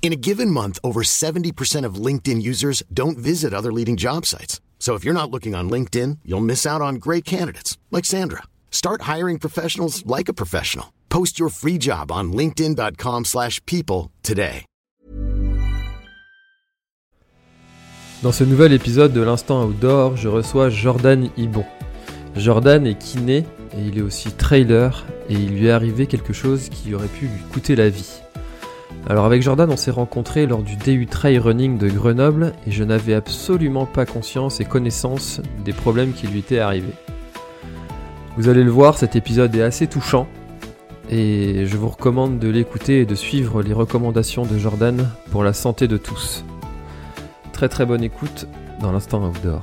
In a given month, over 70% of LinkedIn users don't visit other leading job sites. So if you're not looking on LinkedIn, you'll miss out on great candidates like Sandra. Start hiring professionals like a professional. Post your free job on linkedin.com/people today. Dans ce nouvel épisode de l'Instant Outdoor, je reçois Jordan Ibon. Jordan est kiné et il est aussi trailer et il lui est arrivé quelque chose qui aurait pu lui coûter la vie. Alors avec Jordan, on s'est rencontrés lors du DU Trail Running de Grenoble et je n'avais absolument pas conscience et connaissance des problèmes qui lui étaient arrivés. Vous allez le voir, cet épisode est assez touchant et je vous recommande de l'écouter et de suivre les recommandations de Jordan pour la santé de tous. Très très bonne écoute dans l'instant outdoor.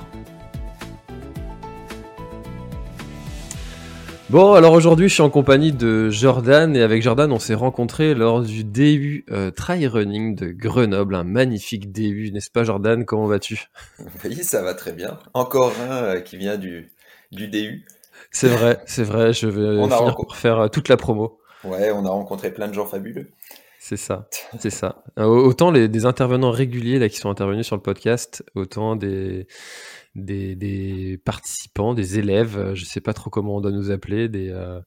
Bon, alors aujourd'hui, je suis en compagnie de Jordan et avec Jordan, on s'est rencontrés lors du DU euh, Trail Running de Grenoble, un magnifique DU, n'est-ce pas Jordan? Comment vas-tu? Oui, ça va très bien. Encore un euh, qui vient du, du DU. C'est vrai, c'est vrai, je vais On finir rencontré- par faire euh, toute la promo. Ouais, on a rencontré plein de gens fabuleux. C'est ça, c'est ça. Euh, Autant les, des intervenants réguliers là qui sont intervenus sur le podcast, autant des, des, des participants, des élèves, euh, je sais pas trop comment on doit nous appeler, des, euh,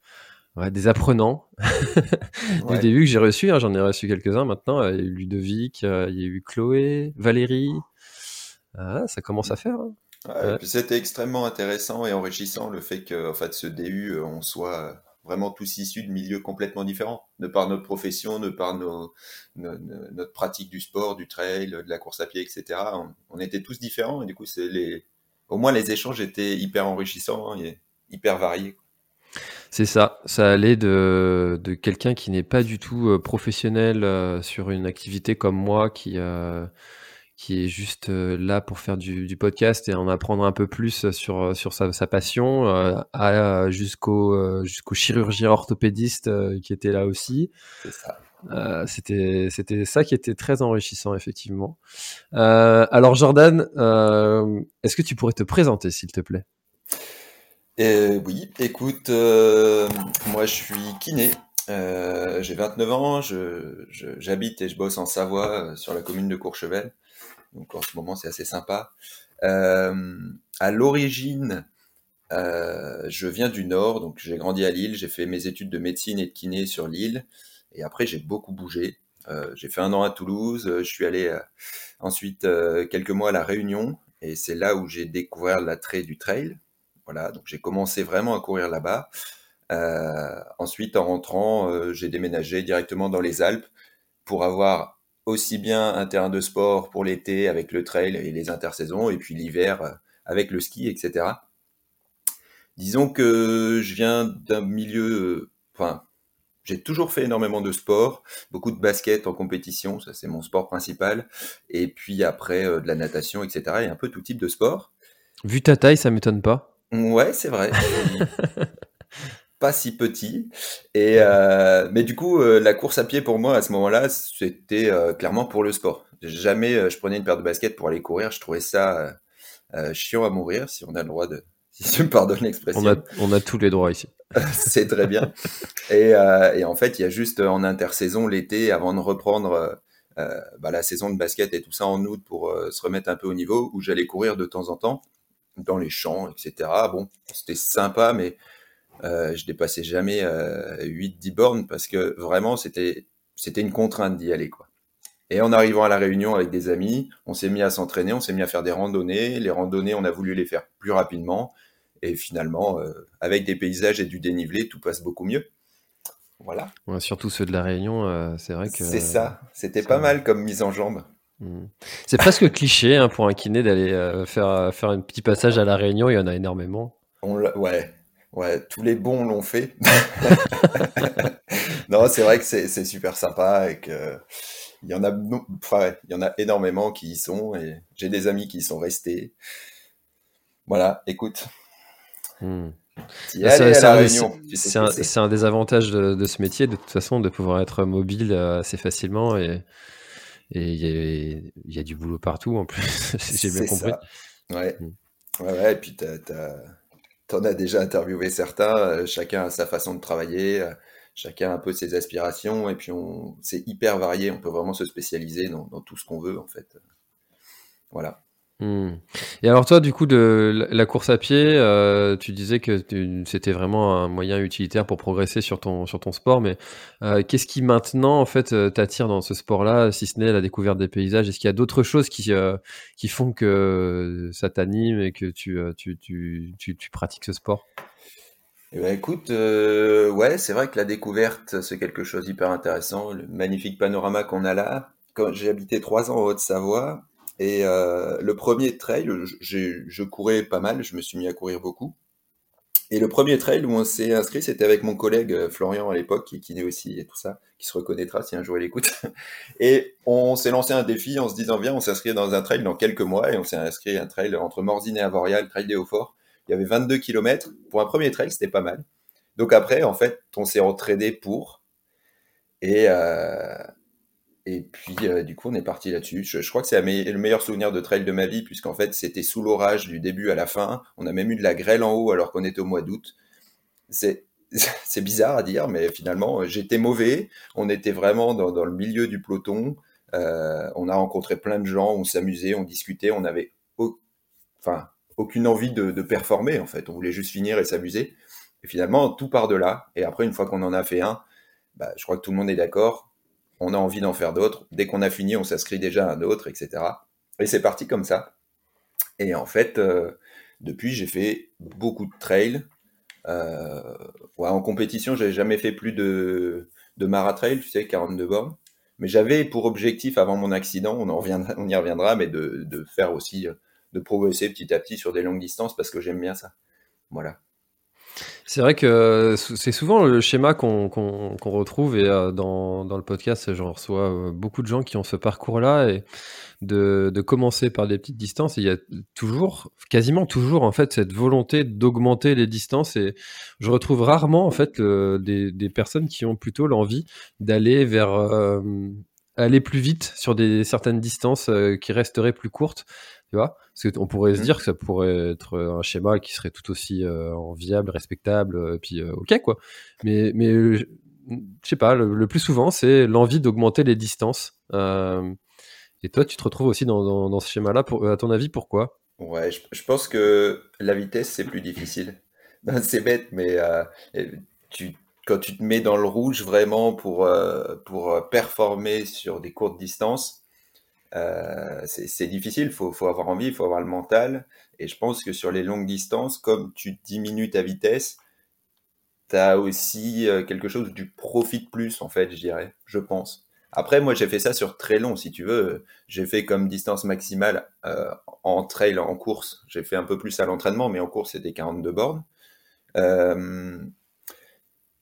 ouais, des apprenants Ouais. du début que j'ai reçu. hein, J'en ai reçu quelques-uns maintenant. Euh, Il y a eu Ludovic, euh, il y a eu Chloé, Valérie. Ah, ça commence à faire. hein. Ouais, Ouais. C'était extrêmement intéressant et enrichissant le fait que, en fait, ce DU, on soit vraiment tous issus de milieux complètement différents, de par notre profession, de par nos, nos- nos- notre pratique du sport, du trail, de la course à pied, etc. On, on était tous différents et du coup, c'est les, au moins les échanges étaient hyper enrichissants hein, et hyper variés. C'est ça, ça allait de, de quelqu'un qui n'est pas du tout euh, professionnel euh, sur une activité comme moi, qui, euh, qui est juste euh, là pour faire du, du podcast et en apprendre un peu plus sur, sur sa, sa passion, euh, à, jusqu'au jusqu'au chirurgien orthopédiste qui était là aussi. C'est ça. Euh, c'était ça qui était très enrichissant effectivement. Euh, alors Jordan, euh, est-ce que tu pourrais te présenter s'il te plaît? Euh, oui, écoute, moi je suis kiné, j'ai 29 ans, j'habite et je bosse en Savoie, sur la commune de Courchevel, donc en ce moment c'est assez sympa. À l'origine, je viens du Nord, donc j'ai grandi à Lille, j'ai fait mes études de médecine et de kiné sur Lille, et après j'ai beaucoup bougé. Euh, j'ai fait un an à Toulouse, euh, je suis allé euh, ensuite quelques mois à La Réunion, et c'est là où j'ai découvert l'attrait du trail. Voilà, donc j'ai commencé vraiment à courir là-bas. Ensuite, en rentrant, j'ai déménagé directement dans les Alpes pour avoir aussi bien un terrain de sport pour l'été avec le trail et les intersaisons, et puis l'hiver avec le ski, etc. Disons que je viens d'un milieu, enfin, j'ai toujours fait énormément de sport, beaucoup de basket en compétition, ça c'est mon sport principal, et puis après euh, de la natation, etc. et un peu tout type de sport. Vu ta taille, ça m'étonne pas. Ouais, c'est vrai. pas si petit. Et euh, mais du coup, euh, la course à pied pour moi à ce moment-là, c'était euh, clairement pour le sport. Jamais je prenais une paire de baskets pour aller courir. Je trouvais ça chiant à mourir, si on a le droit de, si tu me pardonnes l'expression. On a, on a tous les droits ici. c'est très bien. Et, euh, et en fait, il y a juste euh, en intersaison l'été, avant de reprendre euh, bah, la saison de basket et tout ça en août pour euh, se remettre un peu au niveau, où j'allais courir de temps en temps dans les champs, etc. Bon, c'était sympa, mais je dépassais jamais euh, 8-10 bornes parce que vraiment, c'était c'était une contrainte d'y aller, quoi. Et en arrivant à la Réunion avec des amis, on s'est mis à s'entraîner, on s'est mis à faire des randonnées. Les randonnées, on a voulu les faire plus rapidement. Et finalement, euh, avec des paysages et du dénivelé, tout passe beaucoup mieux. Voilà. Ouais, surtout ceux de la Réunion, euh, c'est vrai que. C'est ça. C'était pas mal comme mise en jambe. Hmm. C'est presque cliché hein, pour un kiné d'aller euh, faire, faire un petit passage à la Réunion, il y en a énormément. On ouais, ouais, tous les bons l'ont fait. non, c'est vrai que c'est c'est super sympa et que il y en a, enfin, il y en a énormément qui y sont et j'ai des amis qui y sont restés. Voilà, écoute. Hmm. C'est un, des avantages de, ce métier, de toute façon, de pouvoir être mobile euh, assez facilement et il y, a du boulot partout en plus, j'ai bien compris. Ouais. Hmm. ouais. ouais, et puis tu en as déjà interviewé certains, euh, chacun a sa façon de travailler, euh, chacun a un peu ses aspirations, et puis c'est hyper varié, on peut vraiment se spécialiser dans, dans tout ce qu'on veut en fait. Voilà. Hmm. Et alors toi, du coup, de la course à pied, euh, tu disais que c'était vraiment un moyen utilitaire pour progresser sur ton, sur ton sport, mais euh, qu'est-ce qui maintenant, en fait, euh, t'attire dans ce sport-là, si ce n'est la découverte des paysages? Est-ce qu'il y a d'autres choses qui, qui font que ça t'anime et que tu, tu, tu, tu, pratiques ce sport? Eh ben, écoute, ouais, c'est vrai que la découverte, c'est quelque chose d'hyper intéressant. Le magnifique panorama qu'on a là. Quand j'ai habité trois ans en Haute-Savoie, et euh, le premier trail, je courais pas mal, je me suis mis à courir beaucoup. Et le premier trail où on s'est inscrit, c'était avec mon collègue euh, Florian à l'époque, qui est aussi et tout ça, qui se reconnaîtra si un jour il écoute. Et on s'est lancé un défi en se disant, viens, on s'inscrit dans un trail dans quelques mois, et on s'est inscrit un trail entre Morzine et Avoria, le trail des Hauts-Forts. Il y avait 22 km. Pour un premier trail, c'était pas mal. Donc après, en fait, on s'est entraîné pour. Et, euh, et puis, euh, du coup, on est parti là-dessus. Je, crois que c'est le meilleur souvenir de trail de ma vie, puisqu'en fait, c'était sous l'orage du début à la fin. On a même eu de la grêle en haut alors qu'on était au mois d'août. C'est, bizarre à dire, mais finalement, j'étais mauvais. On était vraiment dans, le milieu du peloton. Euh, on a rencontré plein de gens, on s'amusait, on discutait. On n'avait enfin, aucune envie de, performer, en fait. On voulait juste finir et s'amuser. Et finalement, tout part de là. Et après, une fois qu'on en a fait un, bah, je crois que tout le monde est d'accord on a envie d'en faire d'autres. Dès qu'on a fini, on s'inscrit déjà à un autre, etc. Et c'est parti comme ça. Et en fait, euh, depuis, j'ai fait beaucoup de trails. Euh, en compétition, j'avais jamais fait plus de, de maratrail, tu sais, 42 bornes. Mais j'avais pour objectif, avant mon accident, on, en reviendra, on y reviendra, mais de, de faire aussi, de progresser petit à petit sur des longues distances parce que j'aime bien ça. Voilà. C'est vrai que c'est souvent le schéma qu'on retrouve et euh, dans, le podcast, j'en reçois euh, beaucoup de gens qui ont ce parcours-là et de, commencer par des petites distances. il y a toujours, quasiment toujours en fait, cette volonté d'augmenter les distances et je retrouve rarement en fait des, personnes qui ont plutôt l'envie d'aller vers euh, aller plus vite sur des certaines distances qui resteraient plus courtes. Tu vois Parce qu'on pourrait se mmh. dire que ça pourrait être un schéma qui serait tout aussi euh, viable, respectable, euh, puis euh, ok quoi. Mais, mais je sais pas, le, plus souvent, c'est l'envie d'augmenter les distances. et toi, tu te retrouves aussi dans, dans, ce schéma-là. À ton avis, pourquoi? Ouais, je, pense que la vitesse, c'est plus difficile. c'est bête, mais tu, quand tu te mets dans le rouge vraiment pour, pour performer sur des courtes distances, euh, c'est difficile, il faut, avoir envie, il faut avoir le mental. Et je pense que sur les longues distances, comme tu diminues ta vitesse, tu as aussi euh, quelque chose du profit plus, en fait, je dirais, je pense. Après, moi, j'ai fait ça sur très long, si tu veux. J'ai fait comme distance maximale euh, en trail, en course. J'ai fait un peu plus à l'entraînement, mais en course, c'était 42 bornes. Euh,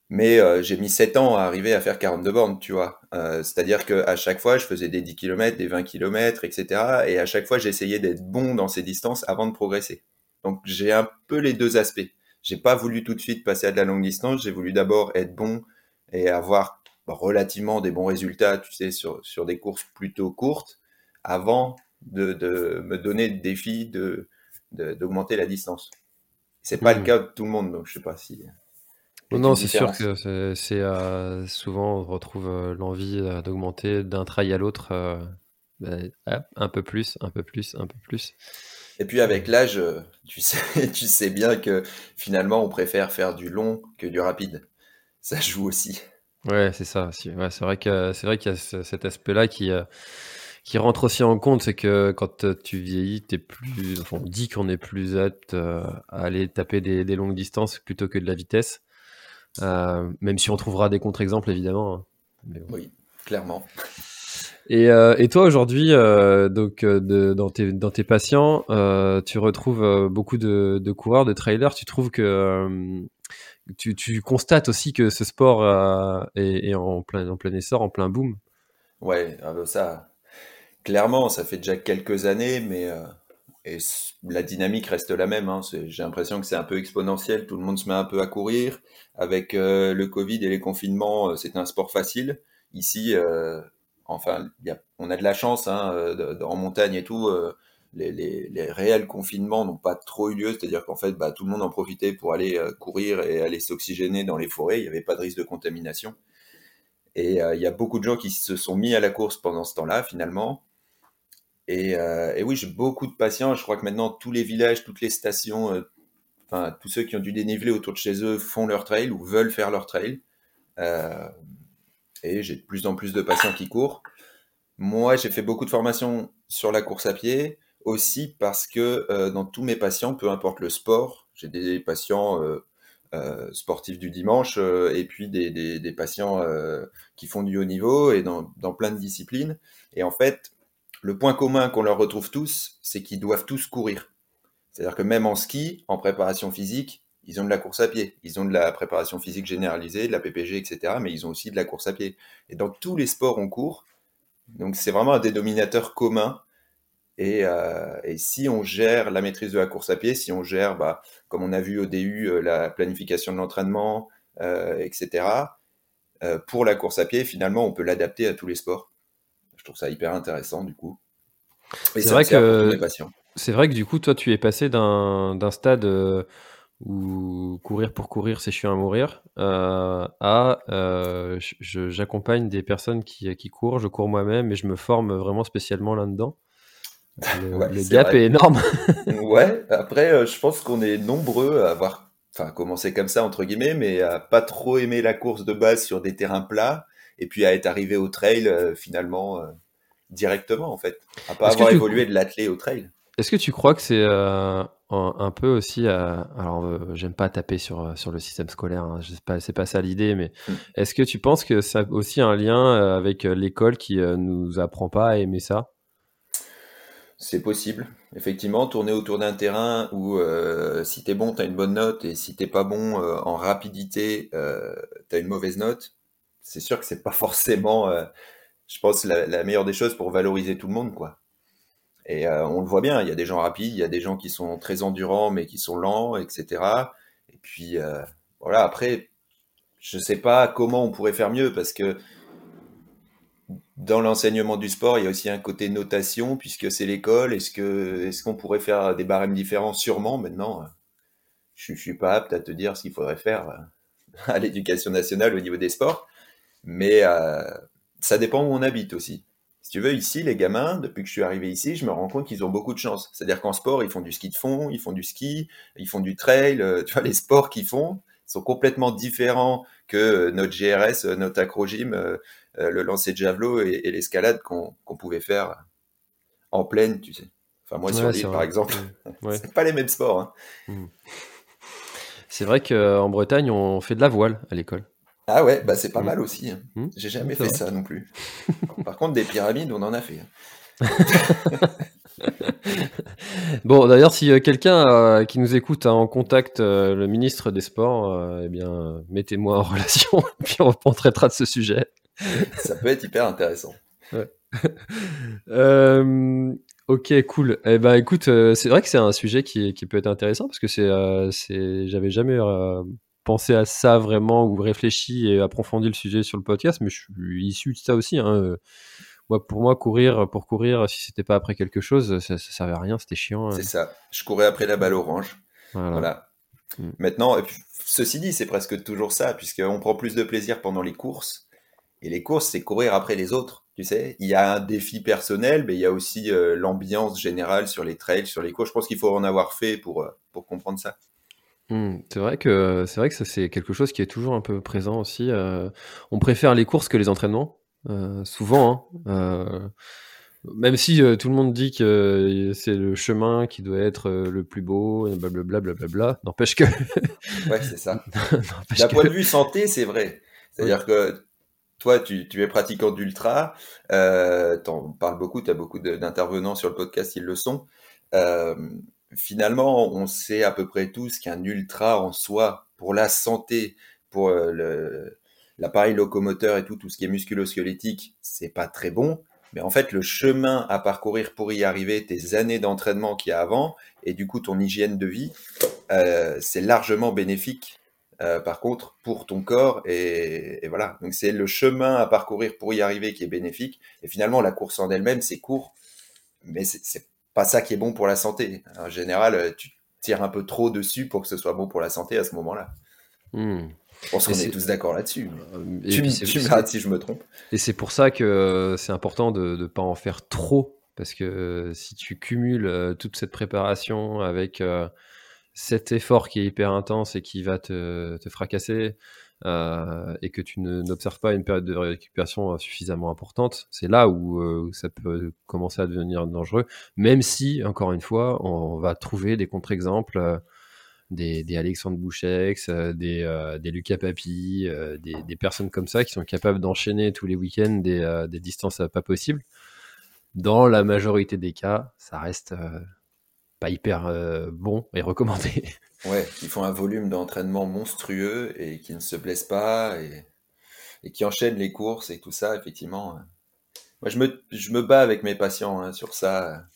mais euh, j'ai mis 7 ans à arriver à faire 42 bornes, tu vois. Euh, c'est-à-dire qu'à chaque fois, je faisais des 10 km, des 20 km, etc. Et à chaque fois, j'essayais d'être bon dans ces distances avant de progresser. Donc j'ai un peu les deux aspects. J'ai pas voulu tout de suite passer à de la longue distance, j'ai voulu d'abord être bon et avoir relativement des bons résultats, tu sais, sur, sur des courses plutôt courtes, avant de, de me donner le défi de d'augmenter la distance. C'est pas le mmh. cas de tout le monde, donc je sais pas si... Non, c'est sûr que c'est euh, souvent on retrouve euh, l'envie euh, d'augmenter d'un trail à l'autre bah, un peu plus, un peu plus, un peu plus. Et puis avec l'âge, tu sais, tu sais bien que finalement on préfère faire du long que du rapide. Ça joue aussi. Ouais, c'est ça. Ouais, c'est vrai que c'est vrai qu'il y a cet aspect-là qui qui rentre aussi en compte, c'est que quand tu vieillis, t'es plus, enfin, on dit qu'on est plus apte à aller taper des, des longues distances plutôt que de la vitesse. Euh, même si on trouvera des contre-exemples évidemment. Hein. Oui, clairement. Et, euh, et toi aujourd'hui, euh, donc de, dans, tes, dans tes patients, tu retrouves beaucoup de, de, coureurs, de trailers. Tu trouves que tu, tu, constates aussi que ce sport est, est, en, plein, en plein essor, en plein boom? Ouais, ah bah ça, clairement, ça fait déjà quelques années, mais et la dynamique reste la même. Hein. J'ai l'impression que c'est un peu exponentiel. Tout le monde se met un peu à courir. Avec euh, le Covid et les confinements, euh, c'est un sport facile. Ici, enfin, on a de la chance hein, en montagne et tout. Les, réels confinements n'ont pas trop eu lieu, c'est-à-dire qu'en fait, bah, tout le monde en profitait pour aller courir et aller s'oxygéner dans les forêts. Il n'y avait pas de risque de contamination. Et euh, il y a beaucoup de gens qui se sont mis à la course pendant ce temps-là, finalement. Et, euh, et oui, j'ai beaucoup de patients. Je crois que maintenant, tous les villages, toutes les stations, euh, enfin, tous ceux qui ont du dénivelé autour de chez eux font leur trail ou veulent faire leur trail. et j'ai de plus en plus de patients qui courent. Moi, j'ai fait beaucoup de formations sur la course à pied, aussi parce que dans tous mes patients, peu importe le sport, j'ai des patients euh, sportifs du dimanche euh, et puis des, des, patients euh, qui font du haut niveau et dans, dans, plein de disciplines. Et en fait, le point commun qu'on leur retrouve tous, c'est qu'ils doivent tous courir. C'est-à-dire que même en ski, en préparation physique, ils ont de la course à pied, ils ont de la préparation physique généralisée, de la PPG, etc. Mais ils ont aussi de la course à pied. Et dans tous les sports, on court. Donc c'est vraiment un dénominateur commun euh, et, si on gère la maîtrise de la course à pied, si on gère, bah, comme on a vu au DU, euh, la planification de l'entraînement, euh, etc., pour la course à pied, finalement, on peut l'adapter à tous les sports. Je trouve ça hyper intéressant, du coup. C'est vrai que c'est vrai que du coup, toi, tu es passé d'un stade où courir pour courir, c'est chiant à mourir, à j'accompagne des personnes qui, qui courent, je cours moi-même et je me forme vraiment spécialement là-dedans. Le, gap est, énorme. ouais, après, euh, je pense qu'on est nombreux à avoir enfin, commencé comme ça, entre guillemets, mais à pas trop aimer la course de base sur des terrains plats, et puis à être arrivé au trail euh, finalement euh, directement, en fait. À pas avoir évolué de l'athlète au trail. Est-ce que tu crois que c'est un, peu aussi. alors, j'aime pas taper sur, sur le système scolaire, hein, c'est pas, ça l'idée, mais hmm. est-ce que tu penses que ça a aussi un lien avec l'école qui nous apprend pas à aimer ça? C'est possible, effectivement, tourner autour d'un terrain où euh, si t'es bon, t'as une bonne note, et si t'es pas bon euh, en rapidité, euh, t'as une mauvaise note. C'est sûr que c'est pas forcément, euh, je pense, la, meilleure des choses pour valoriser tout le monde, quoi. Et on le voit bien, il y a des gens rapides, il y a des gens qui sont très endurants mais qui sont lents, etc. Et puis voilà, après, je sais pas comment on pourrait faire mieux parce que dans l'enseignement du sport, il y a aussi un côté notation, puisque c'est l'école. Est-ce qu'on pourrait faire des barèmes différents? Sûrement. Maintenant, je, je suis pas apte à te dire ce qu'il faudrait faire euh, à l'éducation nationale au niveau des sports, mais euh, ça dépend où on habite aussi. Si tu veux, ici, les gamins, depuis que je suis arrivé ici, je me rends compte qu'ils ont beaucoup de chance. C'est-à-dire qu'en sport, ils font du ski de fond, ils font du ski, ils font du trail. Euh, tu vois, les sports qu'ils font sont complètement différents que notre GRS, notre acrogym, euh, le lancer de javelot et, l'escalade qu'on pouvait faire en pleine, tu sais. Enfin, moi, sur l'île, par exemple, ouais. c'est pas les mêmes sports. Hein. Hmm. C'est vrai qu'en Bretagne, on fait de la voile à l'école. Ah ouais, bah c'est pas hmm. mal aussi. Hein. Hmm. J'ai jamais fait ça non plus. Par contre, des pyramides, on en a fait. Hein. bon, d'ailleurs, si euh, quelqu'un euh, qui nous écoute a en contact le ministre des Sports, eh bien, mettez-moi en relation, puis on, on traitera de ce sujet. ça peut être hyper intéressant. Euh, ok, cool. Eh ben, écoute, euh, c'est vrai que c'est un sujet qui, qui, peut être intéressant parce que c'est, euh, c'est, j'avais jamais pensé à ça vraiment ou réfléchi et approfondi le sujet sur le podcast, mais je suis issu de ça aussi. Hein. Moi, pour moi, courir pour courir, si c'était pas après quelque chose, ça, ça servait à rien, c'était chiant. C'est ça. Je courais après la balle orange. Voilà. Mm. Maintenant, ceci dit, c'est presque toujours ça, puisqu'on prend plus de plaisir pendant les courses et les courses, c'est courir après les autres. Tu sais, il y a un défi personnel, mais il y a aussi euh, l'ambiance générale sur les trails, sur les courses. Je pense qu'il faut en avoir fait pour, euh, pour comprendre ça. Hmm, c'est vrai que c'est vrai que ça c'est quelque chose qui est toujours un peu présent aussi. Euh, on préfère les courses que les entraînements, souvent. Hein. même si tout le monde dit que c'est le chemin qui doit être le plus beau, et blablabla, blablabla, n'empêche que. ouais, c'est ça. D'un point de vue santé, c'est vrai. C'est-à-dire que toi, tu, es pratiquant d'ultra, euh, en parles beaucoup, tu as beaucoup d'intervenants sur le podcast, ils le sont. Euh, finalement, on sait à peu près tous qu'un ultra en soi, pour la santé, pour euh, l'appareil locomoteur et tout, tout ce qui est musculo-squelettique, c'est pas très bon. Mais en fait, le chemin à parcourir pour y arriver, tes années d'entraînement qu'il y a avant, et du coup ton hygiène de vie, euh, c'est largement bénéfique. Euh, par contre, pour ton corps et, voilà. Donc c'est le chemin à parcourir pour y arriver qui est bénéfique. Et finalement, la course en elle-même, c'est court, mais c'est pas ça qui est bon pour la santé. En général, tu tires un peu trop dessus pour que ce soit bon pour la santé à ce moment-là. Hmm. Je pense qu'on est, tous d'accord là-dessus. Euh, tu, me si je me trompe. Et c'est pour ça que c'est important de ne pas en faire trop. Parce que si tu cumules euh, toute cette préparation avec euh, cet effort qui est hyper intense et qui va te, te fracasser, et que tu n'observes pas une période de récupération suffisamment importante, c'est là où, ça peut commencer à devenir dangereux. Même si, encore une fois, on, va trouver des contre-exemples des, Alexandre Bouchex, euh, des, euh, Lucas Papi, euh, des, personnes comme ça qui sont capables d'enchaîner tous les week-ends des distances pas possibles. Dans la majorité des cas, ça reste pas hyper bon et recommandé. Ouais, qui font un volume d'entraînement monstrueux et qui ne se blessent pas et, et, qui enchaînent les courses et tout ça, effectivement. Moi, je me, je me bats avec mes patients hein, sur ça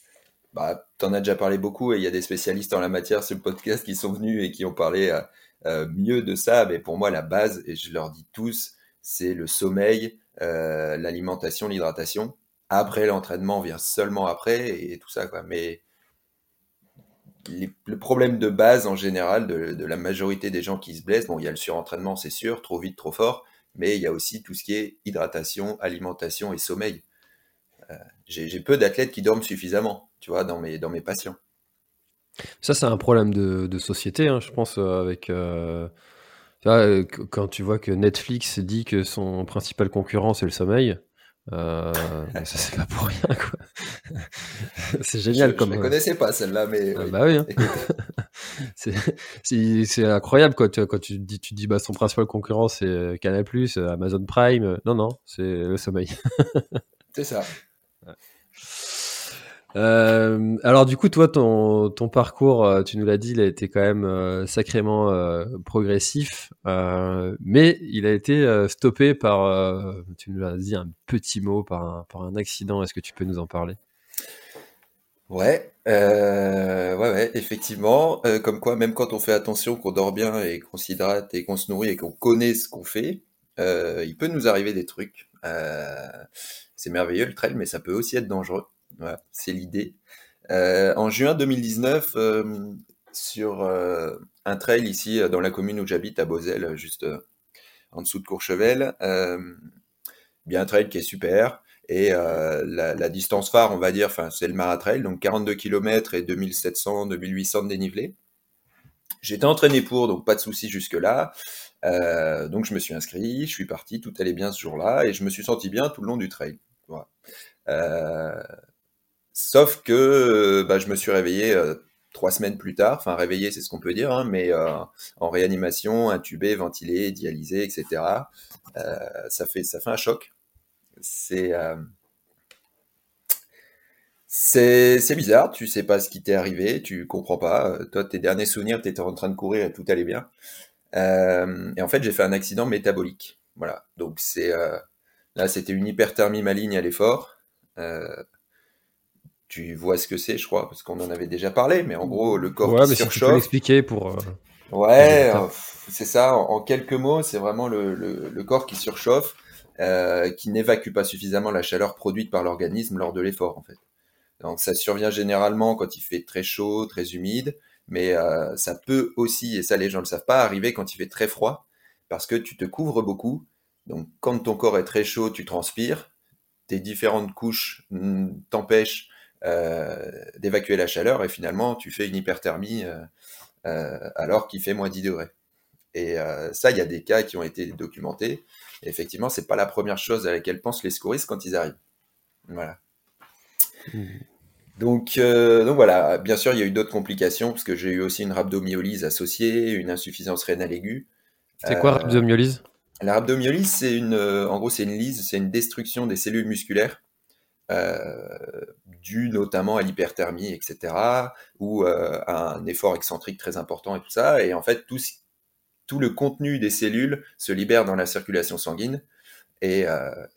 bah, tu en as déjà parlé beaucoup et il y a des spécialistes en la matière sur le podcast qui sont venus et qui ont parlé euh, euh, mieux de ça. Mais pour moi, la base, et je leur dis tous, c'est le sommeil, euh, l'alimentation, l'hydratation. Après, l'entraînement vient seulement après et, tout ça. Quoi. Mais le problème de base en général de, la majorité des gens qui se blessent, bon, il y a le surentraînement, c'est sûr, trop vite, trop fort, mais il y a aussi tout ce qui est hydratation, alimentation et sommeil. J'ai peu d'athlètes qui dorment suffisamment tu vois, dans mes, dans mes patients. Ça, c'est un problème de, société, hein, je pense, euh, avec. Euh, euh, quand tu vois que Netflix dit que son principal concurrent, c'est le sommeil. ça c'est pas pour rien quoi. c'est génial je, comme. Je ne connaissais pas celle-là, mais. Ah, bah oui. Hein. c'est incroyable quoi. quand tu dis tu dis bah son principal concurrent c'est Canal+, Amazon Prime. Non non, c'est le sommeil. c'est ça. Euh, alors du coup, toi, ton, parcours, euh, tu nous l'as dit, il a été quand même euh, sacrément progressif, mais il a été stoppé par, tu nous l'as dit, un petit mot, par un, par un accident. Est-ce que tu peux nous en parler? Ouais, ouais, ouais, effectivement. comme quoi, même quand on fait attention, qu'on dort bien et qu'on s'hydrate et qu'on se nourrit et qu'on connaît ce qu'on fait, il peut nous arriver des trucs. c'est merveilleux le trail, mais ça peut aussi être dangereux c'est l'idée. Euh, en juin 2019, euh, sur euh, un trail ici dans la commune où j'habite à Beauzelle, juste en dessous de Courchevel, bien un trail qui est super. Et la, distance phare, on va dire, c'est le maratrail, donc 42 km et 2700, 2800 de dénivelé. J'étais entraîné pour, donc pas de soucis jusque-là. donc je me suis inscrit, je suis parti, tout allait bien ce jour-là, et je me suis senti bien tout le long du trail. Sauf que euh, bah, je me suis réveillé euh, trois semaines plus tard, enfin réveillé c'est ce qu'on peut dire, hein, mais euh, en réanimation, intubé, ventilé, dialysé, etc. ça, fait, ça fait un choc. C'est c'est bizarre, tu sais pas ce qui t'est arrivé, tu comprends pas. Toi, tes derniers souvenirs, tu étais en train de courir et tout allait bien. et en fait, j'ai fait un accident métabolique. Voilà. Donc c'est là, c'était une hyperthermie maligne à l'effort tu vois ce que c'est, je crois, parce qu'on en avait déjà parlé, mais en gros, le corps ouais, qui mais surchauffe. Si tu peux l'expliquer pour. Euh, ouais, euh, c'est ça. En, quelques mots, c'est vraiment le, le, corps qui surchauffe, euh, qui n'évacue pas suffisamment la chaleur produite par l'organisme lors de l'effort, en fait. Donc, ça survient généralement quand il fait très chaud, très humide, mais euh, ça peut aussi, et ça les gens ne le savent pas, arriver quand il fait très froid, parce que tu te couvres beaucoup. Donc, quand ton corps est très chaud, tu transpires, tes différentes couches mm, t'empêchent d'évacuer la chaleur et finalement tu fais une hyperthermie euh, euh, alors qu'il fait moins 10 degrés. Et ça, il y a des cas qui ont été documentés. Et effectivement, c'est pas la première chose à laquelle pensent les secouristes quand ils arrivent. Voilà. Mmh. Donc, donc voilà, bien sûr, il y a eu d'autres complications, parce que j'ai eu aussi une rhabdomyolyse associée, une insuffisance rénale aiguë. C'est quoi rhabdomyolyse? La rhabdomyolyse, c'est une, en gros, c'est une lyse, c'est une destruction des cellules musculaires euh, dû notamment à l'hyperthermie, etc., ou euh, à un effort excentrique très important et tout ça. Et en fait, tout, le contenu des cellules se libère dans la circulation sanguine. Et,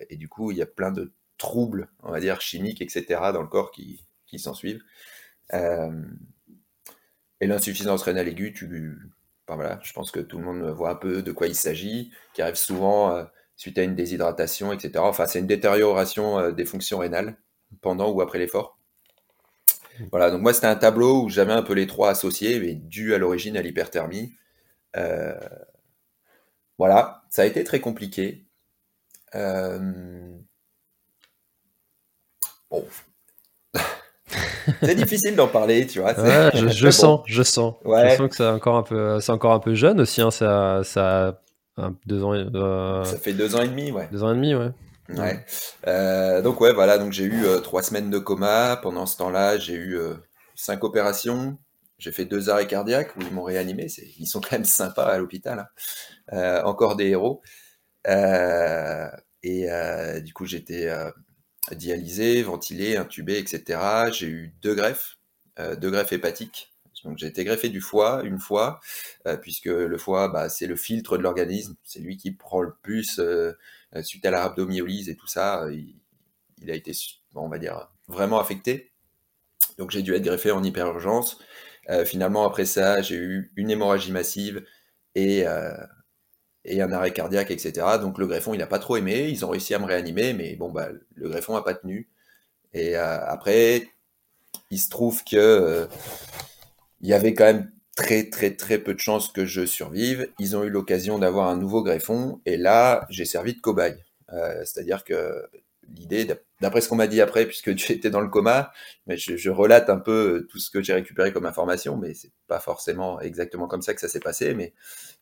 et du coup, il y a plein de troubles, on va dire, chimiques, etc., dans le corps qui, qui s'en suivent. et l'insuffisance rénale aiguë, tu, voilà, je pense que tout le monde voit un peu de quoi il s'agit, qui arrive souvent suite à une déshydratation, etc. Enfin, c'est une détérioration des fonctions rénales pendant ou après l'effort. Voilà, donc moi c'était un tableau où j'avais un peu les trois associés, mais dû à l'origine à l'hyperthermie. Euh, voilà, ça a été très compliqué. Euh, bon. c'est difficile d'en parler, tu vois. je, sens, je sens. Je sens que c'est encore un peu, c'est encore un peu jeune aussi. Hein, ça, ça, deux ans. Euh, ça fait deux ans et demi, ouais. Deux ans et demi, ouais. Ouais. Euh, donc ouais, voilà. Donc j'ai eu euh, trois semaines de coma. Pendant ce temps-là, j'ai eu euh, cinq opérations. J'ai fait deux arrêts cardiaques où ils m'ont réanimé. Ils sont quand même sympas à l'hôpital. Hein. encore des héros. et du coup, j'étais dialysé, ventilé, intubé, etc. J'ai eu deux greffes, deux greffes hépatiques. Donc j'ai été greffé du foie une fois, puisque le foie, bah, c'est le filtre de l'organisme, c'est lui qui prend le plus suite à la rhabdomyolyse et tout ça, euh, il, a été, on va dire, vraiment affecté. Donc j'ai dû être greffé en hyper-urgence. Euh, finalement, après ça, j'ai eu une hémorragie massive et, et un arrêt cardiaque, etc. Donc le greffon, il n'a pas trop aimé. Ils ont réussi à me réanimer, mais bon, bah, le greffon n'a pas tenu. Et après, il se trouve que il y avait quand même très très très peu de chances que je survive. Ils ont eu l'occasion d'avoir un nouveau greffon et là j'ai servi de cobaye. Euh, C'est-à-dire que l'idée, d'après ce qu'on m'a dit après, puisque tu étais dans le coma, mais je, relate un peu tout ce que j'ai récupéré comme information, mais c'est pas forcément exactement comme ça que ça s'est passé. Mais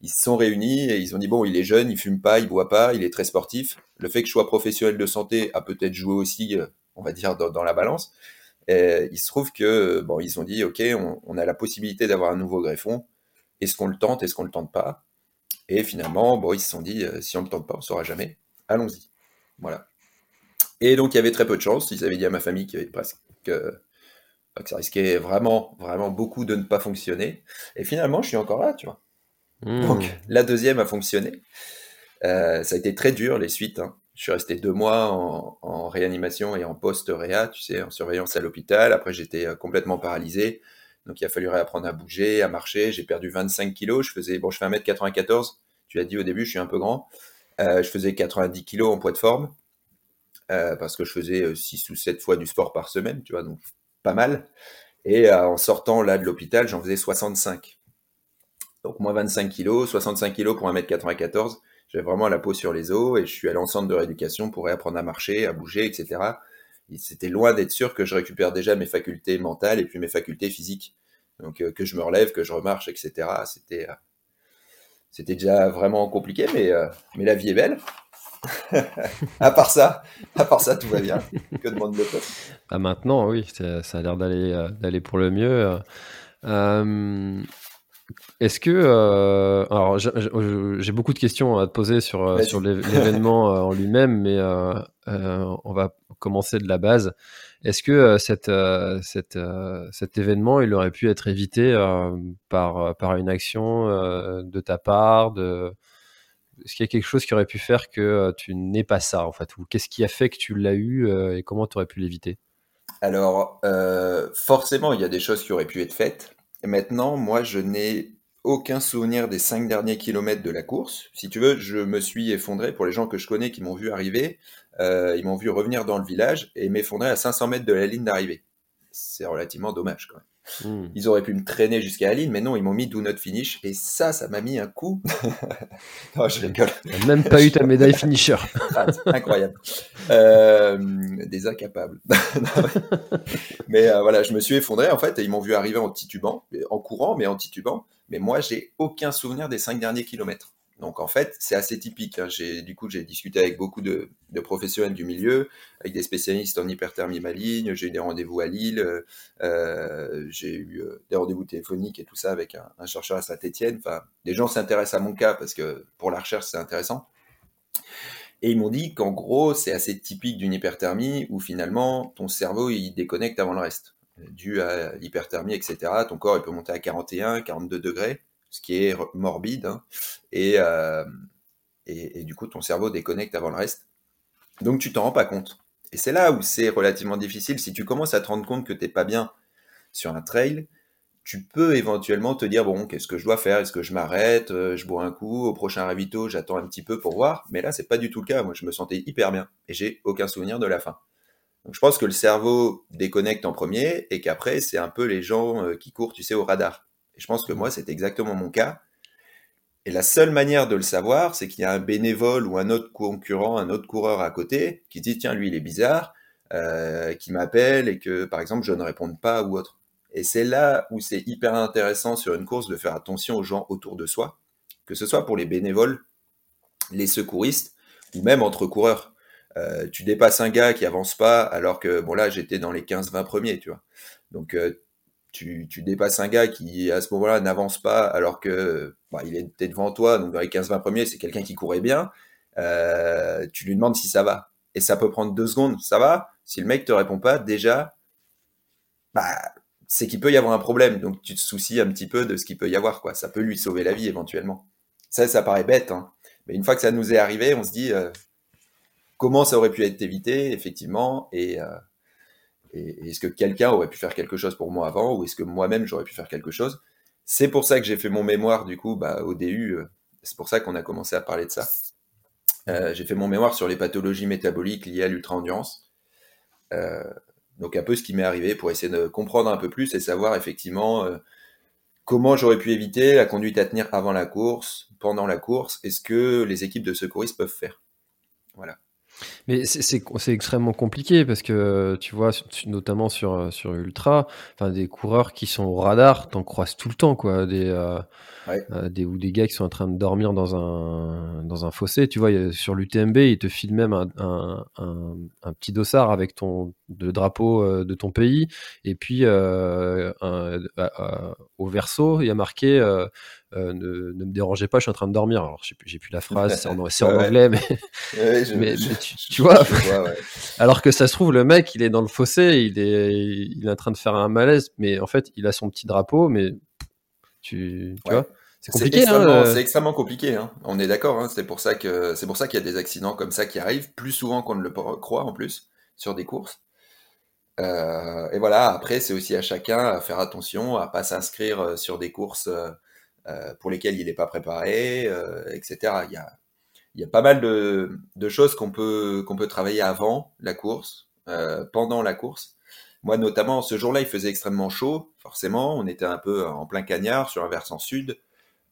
ils se sont réunis et ils ont dit bon, il est jeune, il fume pas, il boit pas, il est très sportif. Le fait que je sois professionnel de santé a peut-être joué aussi, euh, on va dire, dans la balance. Et il se trouve que bon, ils ont dit ok, on, a la possibilité d'avoir un nouveau greffon. Est-ce qu'on le tente Est-ce qu'on le tente pas? Et finalement, bon, ils se sont dit euh, si on le tente pas, on saura jamais. Allons-y. Voilà. Et donc il y avait très peu de chance. Ils avaient dit à ma famille qu'il y avait presque que, ça risquait vraiment, vraiment beaucoup de ne pas fonctionner. Et finalement, je suis encore là, tu vois. Mmh. Donc la deuxième a fonctionné. Euh, ça a été très dur les suites. Hein. Je suis resté deux mois en, réanimation et en post-réa, tu sais, en surveillance à l'hôpital. Après, j'étais euh, complètement paralysé. Donc, il a fallu réapprendre à bouger, à marcher. J'ai perdu 25 kilos. Je faisais, bon, je fais 1m94. Tu l'as dit au début, je suis un peu grand. Euh, je faisais 90 kilos en poids de forme. Euh, parce que je faisais 6 ou 7 fois du sport par semaine, tu vois, donc pas mal. Et en sortant là de l'hôpital, j'en faisais 65. Donc moins 25 kilos, 65 kilos pour 1m94 j'avais vraiment la peau sur les os et je suis allé en centre de rééducation pour réapprendre à marcher, à bouger, etc. C'était loin d'être sûr que je récupère déjà mes facultés mentales et puis mes facultés physiques. Donc euh, que je me relève, que je remarche, etc. C'était euh, c'était déjà vraiment compliqué, mais euh, mais la vie est belle. à part ça, à part ça, tout va bien. Que demande le peuple ah, Maintenant, oui, ça a l'air d'aller d'aller pour le mieux. Est-ce que. Euh, alors, j'ai beaucoup de questions à te poser sur, euh, sur l'événement euh, en lui-même, mais on va commencer de la base. Est-ce que cette, cette, cet événement, il aurait pu être évité par, par une action de ta part de... Est-ce qu'il y a quelque chose qui aurait pu faire que tu n'aies pas ça, en fait Ou qu'est-ce qui a fait que tu l'as eu et comment tu aurais pu l'éviter? Alors, forcément, il y a des choses qui auraient pu être faites. Maintenant, moi, je n'ai aucun souvenir des cinq derniers kilomètres de la course. Si tu veux, je me suis effondré, pour les gens que je connais qui m'ont vu arriver, euh, ils m'ont vu revenir dans le village et m'effondrer à 500 mètres de la ligne d'arrivée. C'est relativement dommage quand même. Hmm. Ils auraient pu me traîner jusqu'à la ligne, mais non, ils m'ont mis do not finish. Et ça, ça m'a mis un coup. non, je rigole. même pas eu ta médaille finisher. Ah, incroyable. Euh, des incapables. mais euh, voilà, je me suis effondré en fait, et ils m'ont vu arriver en titubant, en courant, mais en titubant. Mais moi, j'ai aucun souvenir des cinq derniers kilomètres. Donc en fait, c'est assez typique. Hein. Du coup, j'ai discuté avec beaucoup de, professionnels du milieu, avec des spécialistes en hyperthermie maligne. J'ai eu des rendez-vous à Lille, euh, j'ai eu euh, des rendez-vous téléphoniques et tout ça avec un, chercheur à Saint-Étienne. Enfin, des gens s'intéressent à mon cas parce que pour la recherche, c'est intéressant. Et ils m'ont dit qu'en gros, c'est assez typique d'une hyperthermie où finalement ton cerveau il déconnecte avant le reste, dû à l'hyperthermie, etc. Ton corps il peut monter à 41, 42 degrés ce qui est morbide, hein, et, euh, et, et, du coup ton cerveau déconnecte avant le reste. Donc tu t'en rends pas compte. Et c'est là où c'est relativement difficile. Si tu commences à te rendre compte que t'es pas bien sur un trail, tu peux éventuellement te dire bon, qu'est-ce que je dois faire? Est-ce que je m'arrête? Euh, Je bois un coup? Au prochain ravito, j'attends un petit peu pour voir. Mais là, c'est pas du tout le cas. Moi, je me sentais hyper bien et j'ai aucun souvenir de la fin. Donc, je pense que le cerveau déconnecte en premier et qu'après, c'est un peu les gens euh, qui courent, tu sais, au radar. Je pense que moi, c'est exactement mon cas. Et la seule manière de le savoir, c'est qu'il y a un bénévole ou un autre concurrent, un autre coureur à côté qui dit tiens, lui, il est bizarre, euh, qui m'appelle et que, par exemple, je ne réponde pas ou autre. Et c'est là où c'est hyper intéressant sur une course de faire attention aux gens autour de soi, que ce soit pour les bénévoles, les secouristes, ou même entre coureurs. Euh, tu dépasses un gars qui avance pas, alors que, bon là, j'étais dans les 15-20 premiers, tu vois. Donc, euh, tu, tu, dépasses un gars qui, à ce moment-là, n'avance pas, alors que bah, il était devant toi, donc dans les 15-20 premiers, c'est quelqu'un qui courait bien. Euh, tu lui demandes si ça va. Et ça peut prendre deux secondes, ça va? Si le mec te répond pas, déjà, bah, c'est qu'il peut y avoir un problème. Donc tu te soucies un petit peu de ce qu'il peut y avoir, quoi. Ça peut lui sauver la vie éventuellement. Ça, ça paraît bête, hein. mais une fois que ça nous est arrivé, on se dit euh, comment ça aurait pu être évité, effectivement, et, euh, est-ce que quelqu'un aurait pu faire quelque chose pour moi avant, ou est-ce que moi-même j'aurais pu faire quelque chose? C'est pour ça que j'ai fait mon mémoire, du coup, bah, au DU. Euh, c'est pour ça qu'on a commencé à parler de ça. Euh, j'ai fait mon mémoire sur les pathologies métaboliques liées à l'ultra-endurance. Euh, donc un peu ce qui m'est arrivé pour essayer de comprendre un peu plus et savoir effectivement comment j'aurais pu éviter la conduite à tenir avant la course, pendant la course, et ce que les équipes de secouristes peuvent faire. Voilà. Mais c'est extrêmement compliqué parce que tu vois, notamment sur, sur Ultra, enfin des coureurs qui sont au radar, t'en croises tout le temps, quoi. Des, euh, euh, des, ou des gars qui sont en train de dormir dans un, dans un fossé. Tu vois, sur l'UTMB, ils te filent même un, un, un, petit dossard avec ton le drapeau euh, de ton pays. Et puis, euh, au verso, il y a marqué ne, ne, me dérangez pas, je suis en train de dormir. Alors, j'ai plus, la phrase, c'est en, en anglais, mais, mais, tu, tu, vois. vois alors que ça se trouve, le mec, il est dans le fossé, il est, il est en train de faire un malaise, mais en fait, il a son petit drapeau, mais tu, tu vois c'est compliqué. Hein, euh. C'est extrêmement, compliqué. Hein. On est d'accord. Hein. C'est pour ça que c'est pour ça qu'il y a des accidents comme ça qui arrivent plus souvent qu'on ne le croit en plus sur des courses. Euh, et voilà. Après, c'est aussi à chacun à faire attention à pas s'inscrire euh, sur des courses euh, pour lesquelles il n'est pas préparé, etc. Il y a pas mal de, choses qu'on peut travailler avant la course, pendant la course moi, notamment, ce jour-là, il faisait extrêmement chaud, forcément. On était un peu en plein cagnard sur un versant sud.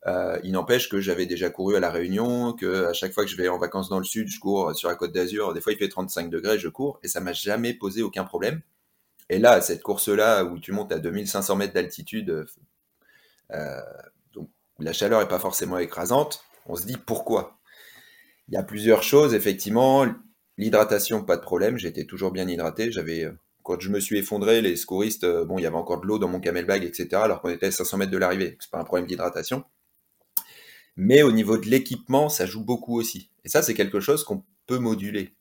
Euh, il n'empêche que j'avais déjà couru à la Réunion, que à chaque fois que je vais en vacances dans le sud, je cours sur la Côte d'Azur. Des fois, il fait 35 degrés, je cours, et ça m'a jamais posé aucun problème. Et là, cette course-là, où tu montes à 2500 mètres d'altitude, euh, la chaleur est pas forcément écrasante, on se dit pourquoi? Il y a plusieurs choses, effectivement. L'hydratation, pas de problème, j'étais toujours bien hydraté. J'avais quand je me suis effondré, les secouristes, euh, bon, il y avait encore de l'eau dans mon camelbag, etc., alors qu'on était à 500 mètres de l'arrivée. C'est pas un problème d'hydratation. Mais au niveau de l'équipement, ça joue beaucoup aussi. Et ça, c'est quelque chose qu'on peut moduler.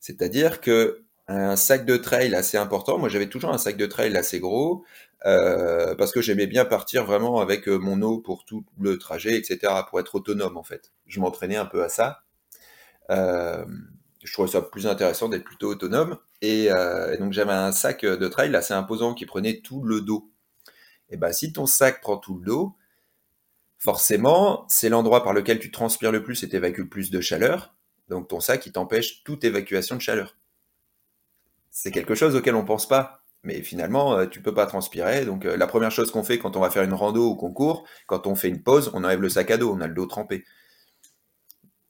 C'est-à-dire que un sac de trail assez important, moi j'avais toujours un sac de trail assez gros, euh, parce que j'aimais bien partir vraiment avec euh, mon eau pour tout le trajet, etc., pour être autonome en fait. Je m'entraînais un peu à ça. Euh, je trouvais ça plus intéressant d'être plutôt autonome. Et, donc j'avais un sac de trail assez imposant qui prenait tout le dos. Et ben si ton sac prend tout le dos, forcément c'est l'endroit par lequel tu transpires le plus et t'évacues le plus de chaleur. Donc ton sac il t'empêche toute évacuation de chaleur. C'est quelque chose auquel on pense pas. Mais finalement, euh, tu peux pas transpirer. Donc euh, la première chose qu'on fait quand on va faire une rando ou qu'on court, quand on fait une pause, on enlève le sac à dos, on a le dos trempé.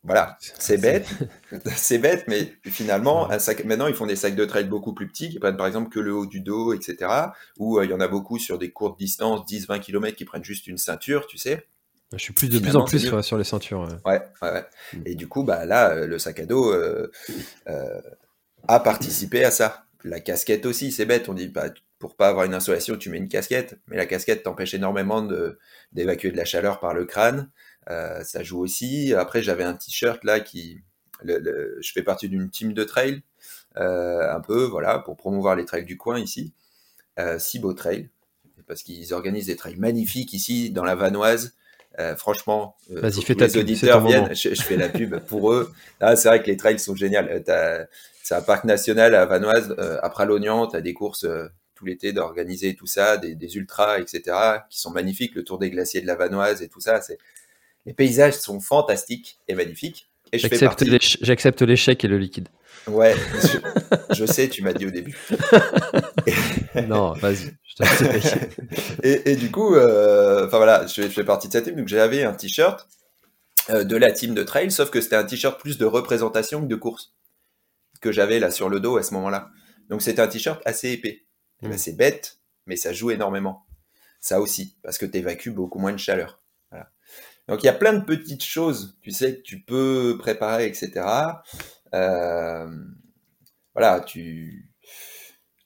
Voilà, c'est bête, c'est bête, mais finalement, un sac, maintenant ils font des sacs de trail beaucoup plus petits qui prennent par exemple que le haut du dos, etc. Ou euh, il y en a beaucoup sur des courtes distances, 10-20 km, qui prennent juste une ceinture, tu sais. Je suis plus de plus en plus sur les ceintures. Ouais, ouais, ouais. Mm. Et du coup, bah là, le sac à dos euh, euh, a participé à ça. La casquette aussi, c'est bête. On dit bah, pour pas avoir une insolation, tu mets une casquette, mais la casquette t'empêche énormément d'évacuer de la chaleur par le crâne. Euh, ça joue aussi. Après, j'avais un t-shirt là qui, je fais partie d'une team de trail, euh, un peu, voilà, pour promouvoir les trails du coin ici. Euh, Cibo Trail, parce qu'ils organisent des trails magnifiques ici dans la Vanoise. franchement, fais ta les auditeurs viennent, je, fais la pub pour eux. Ah, c'est vrai que les trails sont géniaux. C'est un parc national à Vanoise, après l'Oignan, tu as des courses tout l'été d'organiser tout ça, des, des, ultras, etc., qui sont magnifiques, le tour des glaciers de la Vanoise et tout ça. C'est les paysages sont fantastiques et magnifiques. J'accepte l'échec et le liquide. Ouais, je, sais, tu m'as dit au début. non, vas-y. et, et, du coup, euh, enfin voilà, je, fais partie de cette team, donc j'avais un t-shirt euh, de la team de trail, sauf que c'était un t-shirt plus de représentation que de course que j'avais là sur le dos à ce moment-là. Donc c'était un t-shirt assez épais. Ben, hmm. c'est bête, mais ça joue énormément. Ça aussi, parce que tu évacues beaucoup moins de chaleur. Donc il y a plein de petites choses, tu sais, que tu peux préparer, etc. Euh, voilà, tu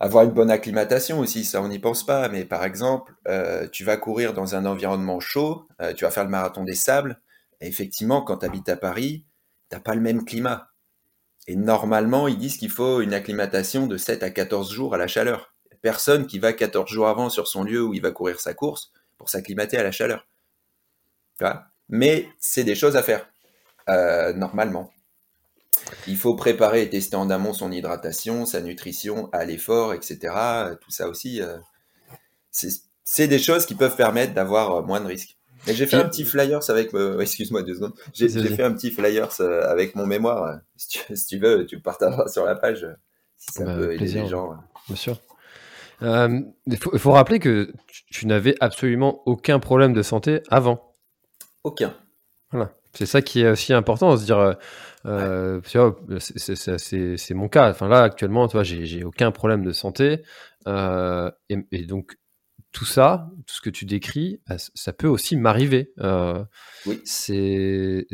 avoir une bonne acclimatation aussi, ça on n'y pense pas. Mais par exemple, euh, tu vas courir dans un environnement chaud, euh, tu vas faire le marathon des sables. Et effectivement, quand tu habites à Paris, t'as pas le même climat. Et normalement, ils disent qu'il faut une acclimatation de 7 à 14 jours à la chaleur. Personne qui va 14 jours avant sur son lieu où il va courir sa course pour s'acclimater à la chaleur. Mais c'est des choses à faire, euh, normalement. Il faut préparer et tester en amont son hydratation, sa nutrition à l'effort, etc. Tout ça aussi, euh, c'est des choses qui peuvent permettre d'avoir euh, moins de risques. Mais j'ai fait un petit flyers avec, excuse-moi deux secondes, j'ai fait un petit flyers avec mon mémoire. Si tu, veux, tu le partageras sur la page si ça bah, peut aider les gens. Bien sûr. il, faut, rappeler que tu n'avais absolument aucun problème de santé avant. Aucun. Voilà. C'est ça qui est aussi important, de se dire, euh, euh c'est mon cas. Enfin là, actuellement, tu vois, j'ai aucun problème de santé. Euh, et, donc, tout ça, tout ce que tu décris, bah, ça peut aussi m'arriver. Euh, oui. C'est,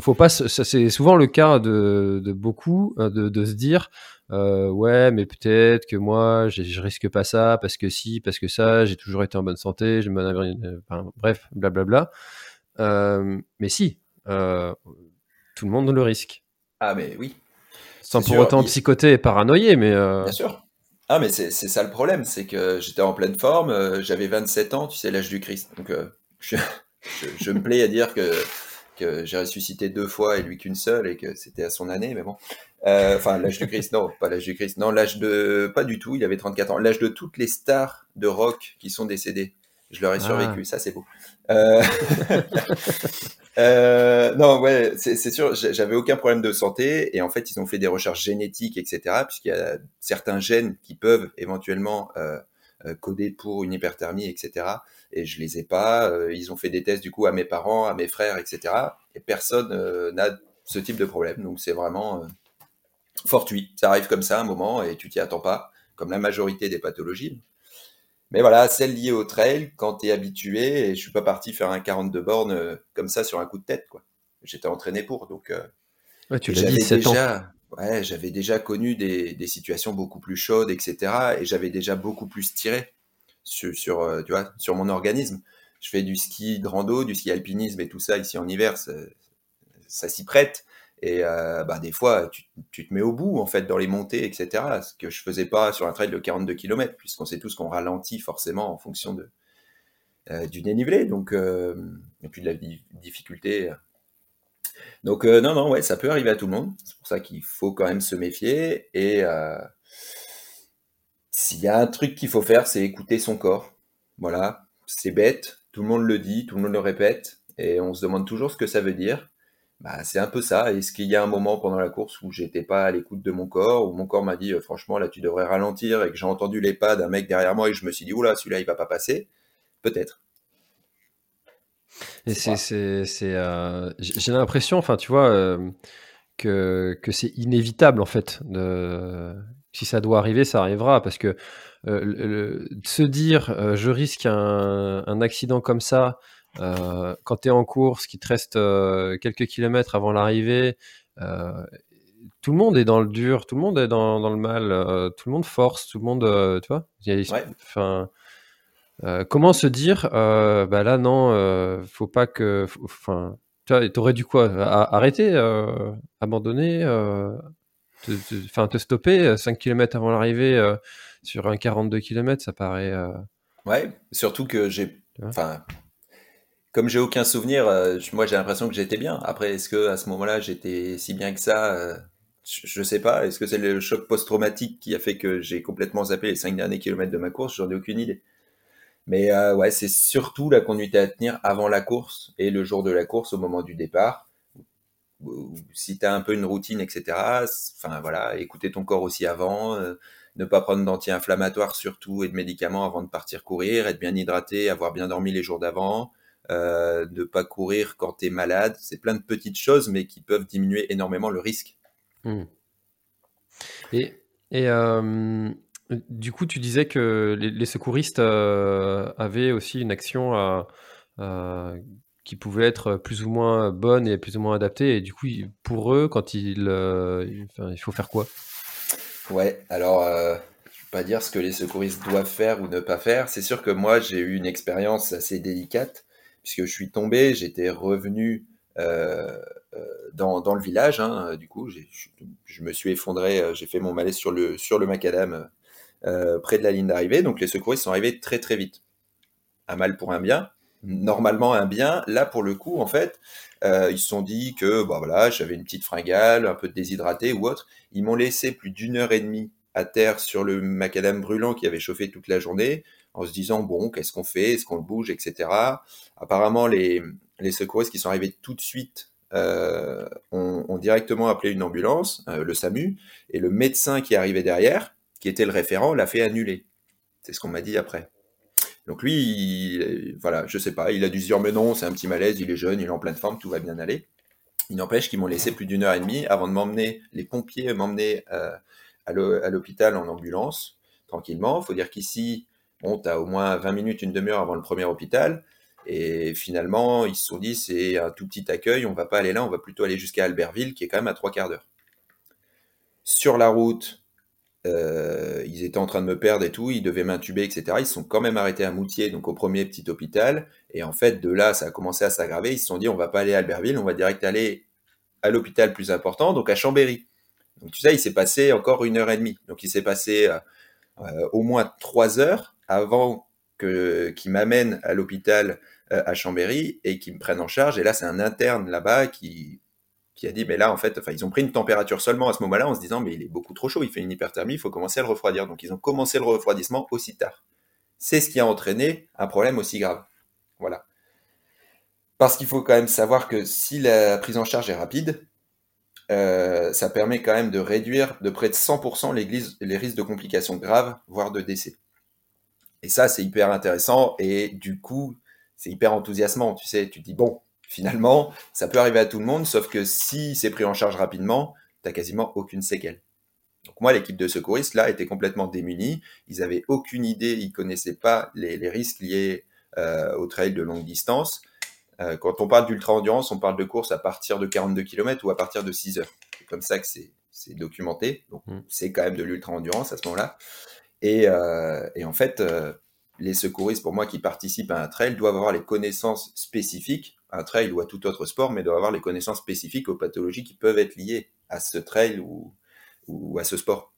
faut, pas. C'est souvent le cas de, de beaucoup de, de, se dire, euh, ouais, mais peut-être que moi, je risque pas ça parce que si, parce que ça, j'ai toujours été en bonne santé, je me, enfin, bref, blablabla. Bla, bla. Euh, mais si, euh, tout le monde le risque. Ah, mais oui. Sans pour autant psychoter et paranoïer, mais. Euh, Bien sûr. Ah, mais c'est ça le problème, c'est que j'étais en pleine forme, j'avais 27 ans, tu sais, l'âge du Christ. Donc, je, je, me plais à dire que, que j'ai ressuscité deux fois et lui qu'une seule et que c'était à son année, mais bon. Enfin, l'âge du Christ, non, pas l'âge du Christ. Non, l'âge de. Pas du tout, il avait 34 ans. L'âge de toutes les stars de rock qui sont décédées. Je leur ai ah. survécu, ça c'est beau. Euh, euh... non, ouais, c'est sûr, j'avais aucun problème de santé et en fait ils ont fait des recherches génétiques, etc. Puisqu'il y a certains gènes qui peuvent éventuellement euh, euh coder pour une hyperthermie, etc. Et je les ai pas. Euh, ils ont fait des tests du coup à mes parents, à mes frères, etc. Et personne n'a ce type de problème. Donc c'est vraiment fortuit. Ça arrive comme ça un moment et tu t'y attends pas, comme la majorité des pathologies. Mais voilà, celle liée au trail, quand tu es habitué, et je suis pas parti faire un 42 bornes euh, comme ça sur un coup de tête, quoi. J'étais entraîné pour, donc. Euh, ouais, tu l'as dit, déjà, Ouais, j'avais déjà connu des, des, situations beaucoup plus chaudes, etc. Et j'avais déjà beaucoup plus tiré sur, sur, euh, tu vois, sur mon organisme. Je fais du ski de rando, du ski alpinisme et tout ça ici en hiver, ça, ça s'y prête. Et euh, bah, des fois, tu, tu, te mets au bout, en fait, dans les montées, etc. Ce que je faisais pas sur un trail de 42 km, puisqu'on sait tous qu'on ralentit forcément en fonction de, euh, du dénivelé, donc, euh, et puis de la difficulté. Donc, non, non, ouais, ça peut arriver à tout le monde. C'est pour ça qu'il faut quand même se méfier. Et s'il y a un truc qu'il faut faire, c'est écouter son corps. Voilà, c'est bête, tout le monde le dit, tout le monde le répète, et on se demande toujours ce que ça veut dire bah, c'est un peu ça. Est-ce qu'il y a un moment pendant la course où j'étais pas à l'écoute de mon corps, où mon corps m'a dit euh, franchement là tu devrais ralentir et que j'ai entendu les pas d'un mec derrière moi et je me suis dit oula celui-là il va pas passer? Peut-être. Et c'est, c'est, c'est euh, j'ai l'impression, enfin tu vois, euh, que, que c'est inévitable en fait. De, si ça doit arriver, ça arrivera parce que se dire je risque un, un accident comme ça euh, quand tu es en course, qu'il te reste euh, quelques kilomètres avant l'arrivée, euh, tout le monde est dans le dur, tout le monde est dans, dans le mal, tout le monde force, tout le monde, tu vois. Enfin, comment se dire, bah là non, faut pas que, enfin, tu aurais dû quoi Arrêter, abandonner, enfin te, te, stopper 5 km avant l'arrivée sur un 42 km, ça paraît. Ouais, surtout que j'ai, enfin, comme j'ai aucun souvenir, euh, moi j'ai l'impression que j'étais bien. Après, est-ce que à ce moment-là j'étais si bien que ça euh, je, ne sais pas. Est-ce que c'est le choc post-traumatique qui a fait que j'ai complètement zappé les cinq derniers kilomètres de ma course? J'en ai aucune idée. Mais euh, ouais, c'est surtout la conduite à tenir avant la course et le jour de la course au moment du départ. Si tu as un peu une routine, etc. Enfin voilà, écouter ton corps aussi avant, ne pas prendre d'anti-inflammatoires surtout et de médicaments avant de partir courir, être bien hydraté, avoir bien dormi les jours d'avant, euh, ne pas courir quand tu es malade. C'est plein de petites choses, mais qui peuvent diminuer énormément le risque. Hmm. Et, euh, du coup, tu disais que les, secouristes euh, avaient aussi une action qui pouvait être plus ou moins bonne et plus ou moins adaptée. Et du coup, pour eux, quand ils, il faut faire quoi? Ouais, alors je ne vais pas dire ce que les secouristes doivent faire ou ne pas faire. C'est sûr que moi, j'ai eu une expérience assez délicate puisque je suis tombé, j'étais revenu euh, euh, dans, dans, le village. Hein, du coup, je me suis effondré, euh, j'ai fait mon malaise sur le, sur le macadam près de la ligne d'arrivée. Donc les secouristes sont arrivés très très vite. Un mal pour un bien. Normalement un bien. Là pour le coup, en fait, ils se sont dit que bah voilà, j'avais une petite fringale, un peu déshydraté ou autre. Ils m'ont laissé plus d'une heure et demie à terre sur le macadam brûlant qui avait chauffé toute la journée en se disant bon, qu'est-ce qu'on fait, est-ce qu'on le bouge, etc. Apparemment, les, les secouristes qui sont arrivés tout de suite euh, ont, directement appelé une ambulance, euh, le SAMU, et le médecin qui arrivé derrière, qui était le référent, l'a fait annuler. C'est ce qu'on m'a dit après. Donc lui, il, voilà, je sais pas, il a dû se dire mais non, c'est un petit malaise, il est jeune, il est en pleine forme, tout va bien aller. Il n'empêche qu'ils m'ont laissé plus d'une heure et demie avant de m'emmener, les pompiers m'emmener euh, à l'hôpital en ambulance, tranquillement. Il faut dire qu'ici, Bon, tu as au moins 20 minutes, une demi-heure avant le premier hôpital. Et finalement, ils se sont dit, c'est un tout petit accueil, on va pas aller là, on va plutôt aller jusqu'à Albertville, qui est quand même à trois quarts d'heure. Sur la route, euh, ils étaient en train de me perdre et tout, ils devaient m'intuber, etc. Ils sont quand même arrêtés à Moutier, donc au premier petit hôpital. Et en fait, de là, ça a commencé à s'aggraver. Ils se sont dit, on va pas aller à Albertville, on va direct aller à l'hôpital plus important, donc à Chambéry. Donc tu sais, il s'est passé encore une heure et demie. Donc il s'est passé euh, euh, au moins trois heures avant que qui m'amène à l'hôpital euh, à Chambéry et qui me prennent en charge. Et là, c'est un interne là-bas qui a dit mais là en fait, enfin ils ont pris une température seulement à ce moment-là en se disant mais il est beaucoup trop chaud, il fait une hyperthermie, il faut commencer à le refroidir. Donc ils ont commencé le refroidissement aussi tard. C'est ce qui a entraîné un problème aussi grave. Voilà. Parce qu'il faut quand même savoir que si la prise en charge est rapide, euh, ça permet quand même de réduire de près de 100% les, les risques de complications graves, voire de décès. Et ça, c'est hyper intéressant et du coup, c'est hyper enthousiasmant. Tu sais, tu te dis, bon, finalement, ça peut arriver à tout le monde, sauf que si c'est pris en charge rapidement, t'as quasiment aucune séquelle. Donc moi, l'équipe de secouristes, là, était complètement démunie. Ils avaient aucune idée, ils connaissaient pas les, les risques liés euh, au trail de longue distance. Euh, quand on parle d'ultra-endurance, on parle de course à partir de 42 km ou à partir de 6 heures. C'est comme ça que c'est documenté. Donc, mmh. c'est quand même de l'ultra-endurance à ce moment-là. Et, euh, et en fait, euh, les secouristes, pour moi, qui participent à un trail, doivent avoir les connaissances spécifiques, à un trail ou à tout autre sport, mais doivent avoir les connaissances spécifiques aux pathologies qui peuvent être liées à ce trail ou, ou à ce sport.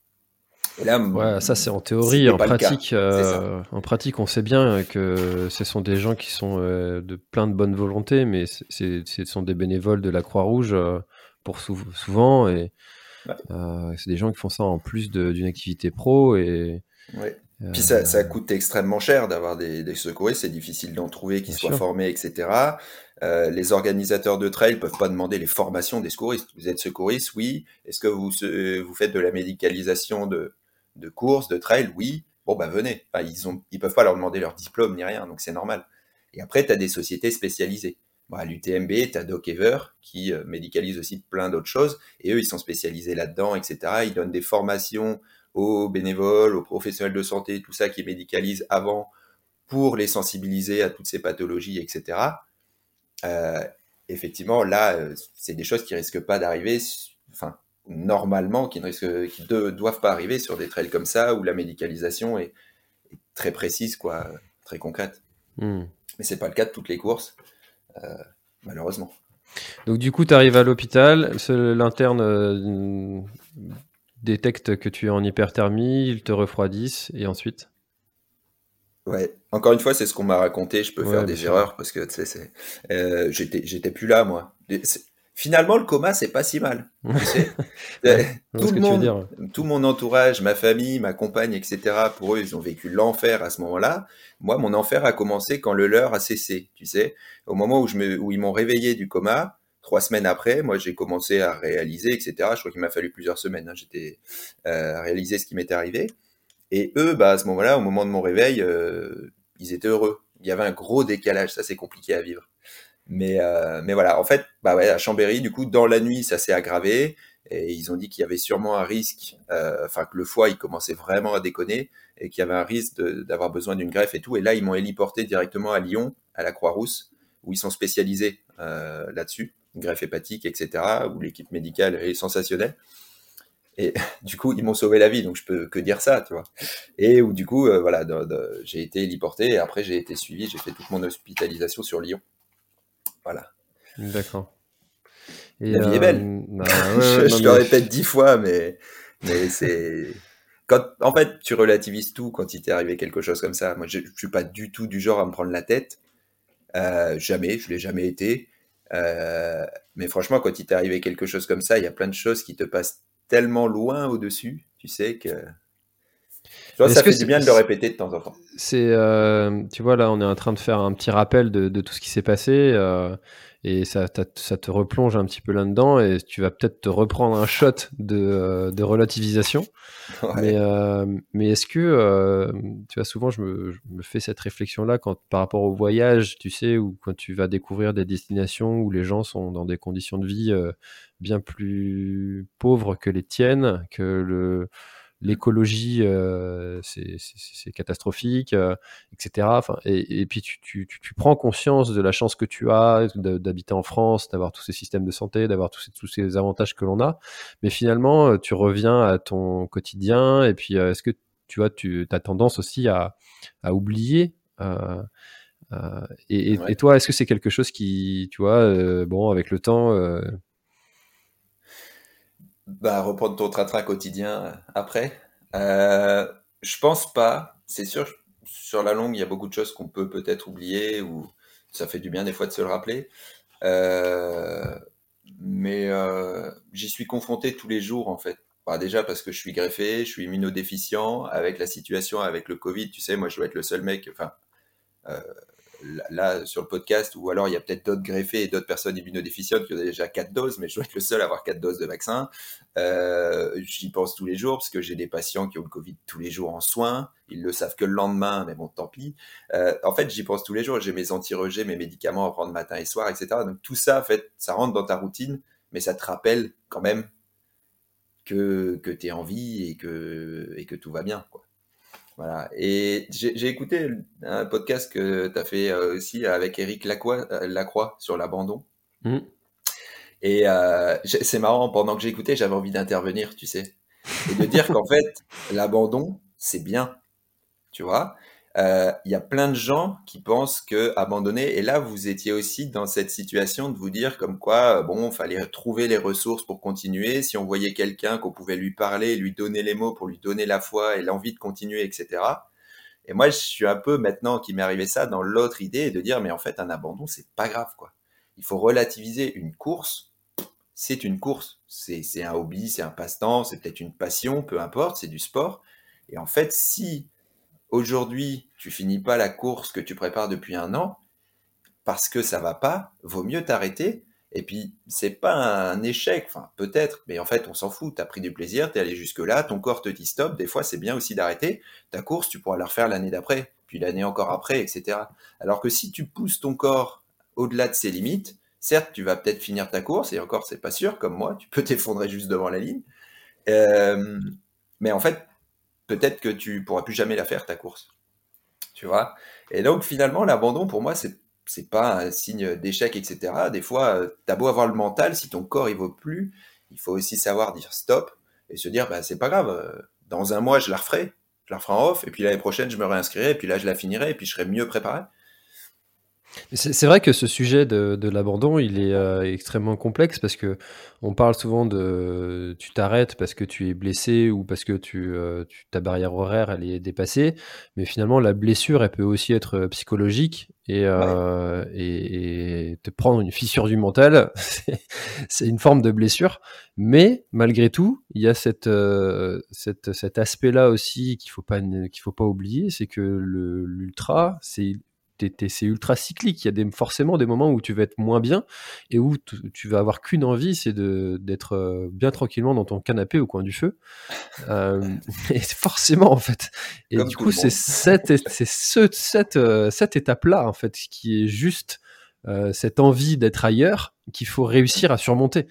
Et là, ouais, ça c'est en théorie, en pratique, euh, en pratique, on sait bien que ce sont des gens qui sont euh, de plein de bonne volonté, mais ce sont des bénévoles de la Croix-Rouge euh, pour souvent, et c'est des gens qui font ça en plus d'une activité pro et Puis ça, ça, coûte extrêmement cher d'avoir des, des secouristes, c'est difficile d'en trouver qui soient formés, etc. Euh, les organisateurs de trail peuvent pas demander les formations des secouristes. Vous êtes secouriste, oui. Est-ce que vous, vous faites de la médicalisation de, de course, de trail? Oui. Bon, bah venez. Enfin, ils ont, ils peuvent pas leur demander leur diplôme ni rien, donc c'est normal. Et après, tu as des sociétés spécialisées. Bon, à l'UTMB, tu as DocEver qui euh, médicalise aussi plein d'autres choses, et eux, ils sont spécialisés là-dedans, etc. Ils donnent des formations aux bénévoles, aux professionnels de santé, tout ça qui médicalise avant pour les sensibiliser à toutes ces pathologies, etc. Euh, effectivement, là, euh, c'est des choses qui risquent pas d'arriver, enfin, normalement, qui ne risquent, qui doivent pas arriver sur des trails comme ça où la médicalisation est, très précise, quoi, très concrète. Hmm. Mais c'est pas le cas de toutes les courses, euh, malheureusement. Donc du coup, tu arrives à l'hôpital, l'interne détecte que tu es en hyperthermie, ils te refroidissent et ensuite? Ouais, encore une fois, c'est ce qu'on m'a raconté. Je peux faire des erreurs parce que tu sais, euh, j'étais, plus là, moi. Finalement, le coma, c'est pas si mal. Tu sais tout, le monde, tout mon entourage, ma famille, ma compagne, etc., pour eux, ils ont vécu l'enfer à ce moment-là. Moi, mon enfer a commencé quand le leur a cessé. Tu sais, au moment où, je me, où ils m'ont réveillé du coma, trois semaines après, moi, j'ai commencé à réaliser, etc. Je crois qu'il m'a fallu plusieurs semaines. Hein, j'étais euh, à réaliser ce qui m'était arrivé. Et eux, bah, à ce moment-là, au moment de mon réveil, euh, ils étaient heureux. Il y avait un gros décalage, ça c'est compliqué à vivre. Mais, euh, mais voilà, en fait, bah à Chambéry, du coup, dans la nuit, ça s'est aggravé. Et ils ont dit qu'il y avait sûrement un risque, enfin que le foie, il commençait vraiment à déconner et qu'il y avait un risque d'avoir besoin d'une greffe et tout. Et là, ils m'ont héliporté directement à Lyon, à la Croix-Rousse, où ils sont spécialisés là-dessus, greffe hépatique, etc., où l'équipe médicale est sensationnelle. Et du coup, ils m'ont sauvé la vie, donc je peux que dire ça, tu vois. Et où du coup, euh, voilà, j'ai été héliporté et après j'ai été suivi, j'ai fait toute mon hospitalisation sur Lyon. Voilà. D'accord. la vie est belle. Euh, bah, je, le répète dix fois, mais, mais c'est. Quand, en fait, tu relativises tout quand il t'est arrivé quelque chose comme ça. Moi, je, je suis pas du tout du genre à me prendre la tête. Euh, jamais, je l'ai jamais été. Mais franchement, quand il t'est arrivé quelque chose comme ça, il y a plein de choses qui te passent tellement loin au-dessus, tu sais que. Ça fait du bien de le répéter de temps en temps. C'est, euh, tu vois, là, on est en train de faire un petit rappel de, tout ce qui s'est passé. Euh, et ça, ça, te replonge un petit peu là-dedans et tu vas peut-être te reprendre un shot de, euh, de relativisation. Mais, mais est-ce que, tu vois, souvent je me, me fais cette réflexion-là quand par rapport au voyage, tu sais, ou quand tu vas découvrir des destinations où les gens sont dans des conditions de vie bien plus pauvres que les tiennes, que le, l'écologie, euh, c'est catastrophique, euh, etc. Enfin, et, puis tu, tu, tu, prends conscience de la chance que tu as d'habiter en France, d'avoir tous ces systèmes de santé, d'avoir tous ces, tous ces avantages que l'on a. Mais finalement, euh, tu reviens à ton quotidien. Et puis, est-ce que tu vois, tu as tendance aussi à, à oublier et, et, toi, est-ce que c'est quelque chose qui, tu vois, bon, avec le temps, bah, reprendre ton train-train quotidien euh, après. Euh, je pense pas. C'est sûr, sur la longue, il y a beaucoup de choses qu'on peut peut-être oublier ou ça fait du bien des fois de se le rappeler. Euh, mais j'y suis confronté tous les jours en fait. Bah, déjà parce que je suis greffé, je suis immunodéficient avec la situation avec le Covid. Tu sais, moi je dois être le seul mec. Là sur le podcast, ou alors il y a peut-être d'autres greffés et d'autres personnes immunodéficientes qui ont déjà quatre doses, mais je dois être le seul à avoir quatre doses de vaccin. Euh, J'y pense tous les jours parce que j'ai des patients qui ont le Covid tous les jours en soins. Ils le savent que le lendemain, mais bon, tant pis. Euh, en fait, j'y pense tous les jours. J'ai mes anti-rejets, mes médicaments à prendre matin et soir, etc. Donc tout ça, en fait, ça rentre dans ta routine, mais ça te rappelle quand même que, tu es en vie et que, et que tout va bien. Quoi. Voilà. Et j'ai écouté un podcast que tu as fait euh, aussi avec Eric Lacroix, euh, Lacroix sur l'abandon. Mmh. Et euh, c'est marrant, pendant que j'écoutais, j'avais envie d'intervenir, tu sais. Et de dire qu'en fait, l'abandon, c'est bien. Tu vois? Il euh, y a plein de gens qui pensent que abandonner, et là vous étiez aussi dans cette situation de vous dire comme quoi, euh, bon, fallait trouver les ressources pour continuer, si on voyait quelqu'un qu'on pouvait lui parler, lui donner les mots pour lui donner la foi et l'envie de continuer, etc. Et moi je suis un peu maintenant qui m'est arrivé ça dans l'autre idée de dire mais en fait un abandon c'est pas grave quoi. Il faut relativiser une course, c'est une course, c'est un hobby, c'est un passe-temps, c'est peut-être une passion, peu importe, c'est du sport. Et en fait si aujourd'hui, tu finis pas la course que tu prépares depuis un an, parce que ça va pas, vaut mieux t'arrêter. Et puis, c'est pas un échec, enfin, peut-être, mais en fait, on s'en fout. Tu as pris du plaisir, tu es allé jusque-là, ton corps te dit stop. Des fois, c'est bien aussi d'arrêter. Ta course, tu pourras la refaire l'année d'après, puis l'année encore après, etc. Alors que si tu pousses ton corps au-delà de ses limites, certes, tu vas peut-être finir ta course, et encore, c'est pas sûr, comme moi, tu peux t'effondrer juste devant la ligne. Euh, mais en fait, peut-être que tu pourras plus jamais la faire ta course. Tu vois? Et donc finalement, l'abandon pour moi, c'est c'est pas un signe d'échec, etc. Des fois, euh, t'as beau avoir le mental, si ton corps il vaut plus, il faut aussi savoir dire stop et se dire bah c'est pas grave. Euh, dans un mois, je la referai, je la referai en off, et puis l'année prochaine, je me réinscrirai, et puis là, je la finirai, et puis je serai mieux préparé. C'est vrai que ce sujet de, de l'abandon, il est euh, extrêmement complexe parce que on parle souvent de tu t'arrêtes parce que tu es blessé ou parce que tu, euh, tu, ta barrière horaire elle est dépassée, mais finalement la blessure elle peut aussi être psychologique et, euh, et, et, te prendre une fissure du mental, c'est une forme de blessure, mais malgré tout il y a cette, euh, cette cet aspect là aussi qu'il faut pas qu'il faut pas oublier, c'est que l'ultra c'est c'est ultra cyclique. Il y a des, forcément des moments où tu vas être moins bien et où tu vas avoir qu'une envie, c'est d'être euh, bien tranquillement dans ton canapé au coin du feu. Euh, et forcément, en fait. Et du coup, c'est cette, ce, cette, euh, cette étape-là, en fait, qui est juste cette envie d'être ailleurs qu'il faut réussir à surmonter.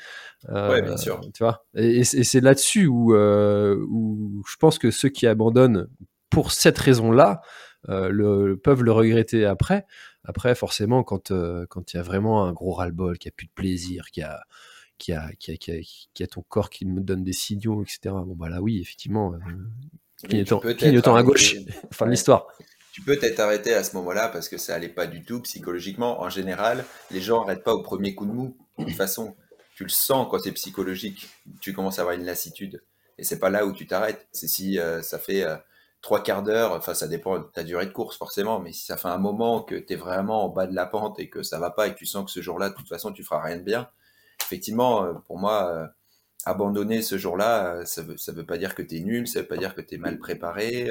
ouais, bien sûr. Tu vois? Et, c'est là-dessus où, où je pense que ceux qui abandonnent pour cette raison-là, euh, le, peuvent le regretter après. Après, forcément, quand euh, quand il y a vraiment un gros ras-le-bol, qu'il n'y a plus de plaisir, qu'il y a qui a, qui, a, qui, a, ton corps qui me donne des signaux, etc. Bon, bah là, oui, effectivement, euh, clignotant, à gauche. fin de l'histoire. Tu peux t'être arrêté à ce moment-là parce que ça allait pas du tout psychologiquement. En général, les gens n'arrêtent pas au premier coup de mou. De toute façon, tu le sens quand c'est psychologique. Tu commences à avoir une lassitude. Et c'est pas là où tu t'arrêtes. C'est si ça fait trois quarts d'heure, enfin ça dépend de ta durée de course forcément, mais si ça fait un moment que tu es vraiment en bas de la pente et que ça va pas et que tu sens que ce jour-là, de toute façon, tu feras rien de bien, effectivement, euh, pour moi, euh, abandonner ce jour-là, euh, ça veut, ça veut pas dire que tu es nul, ça veut pas dire que tu es mal préparé,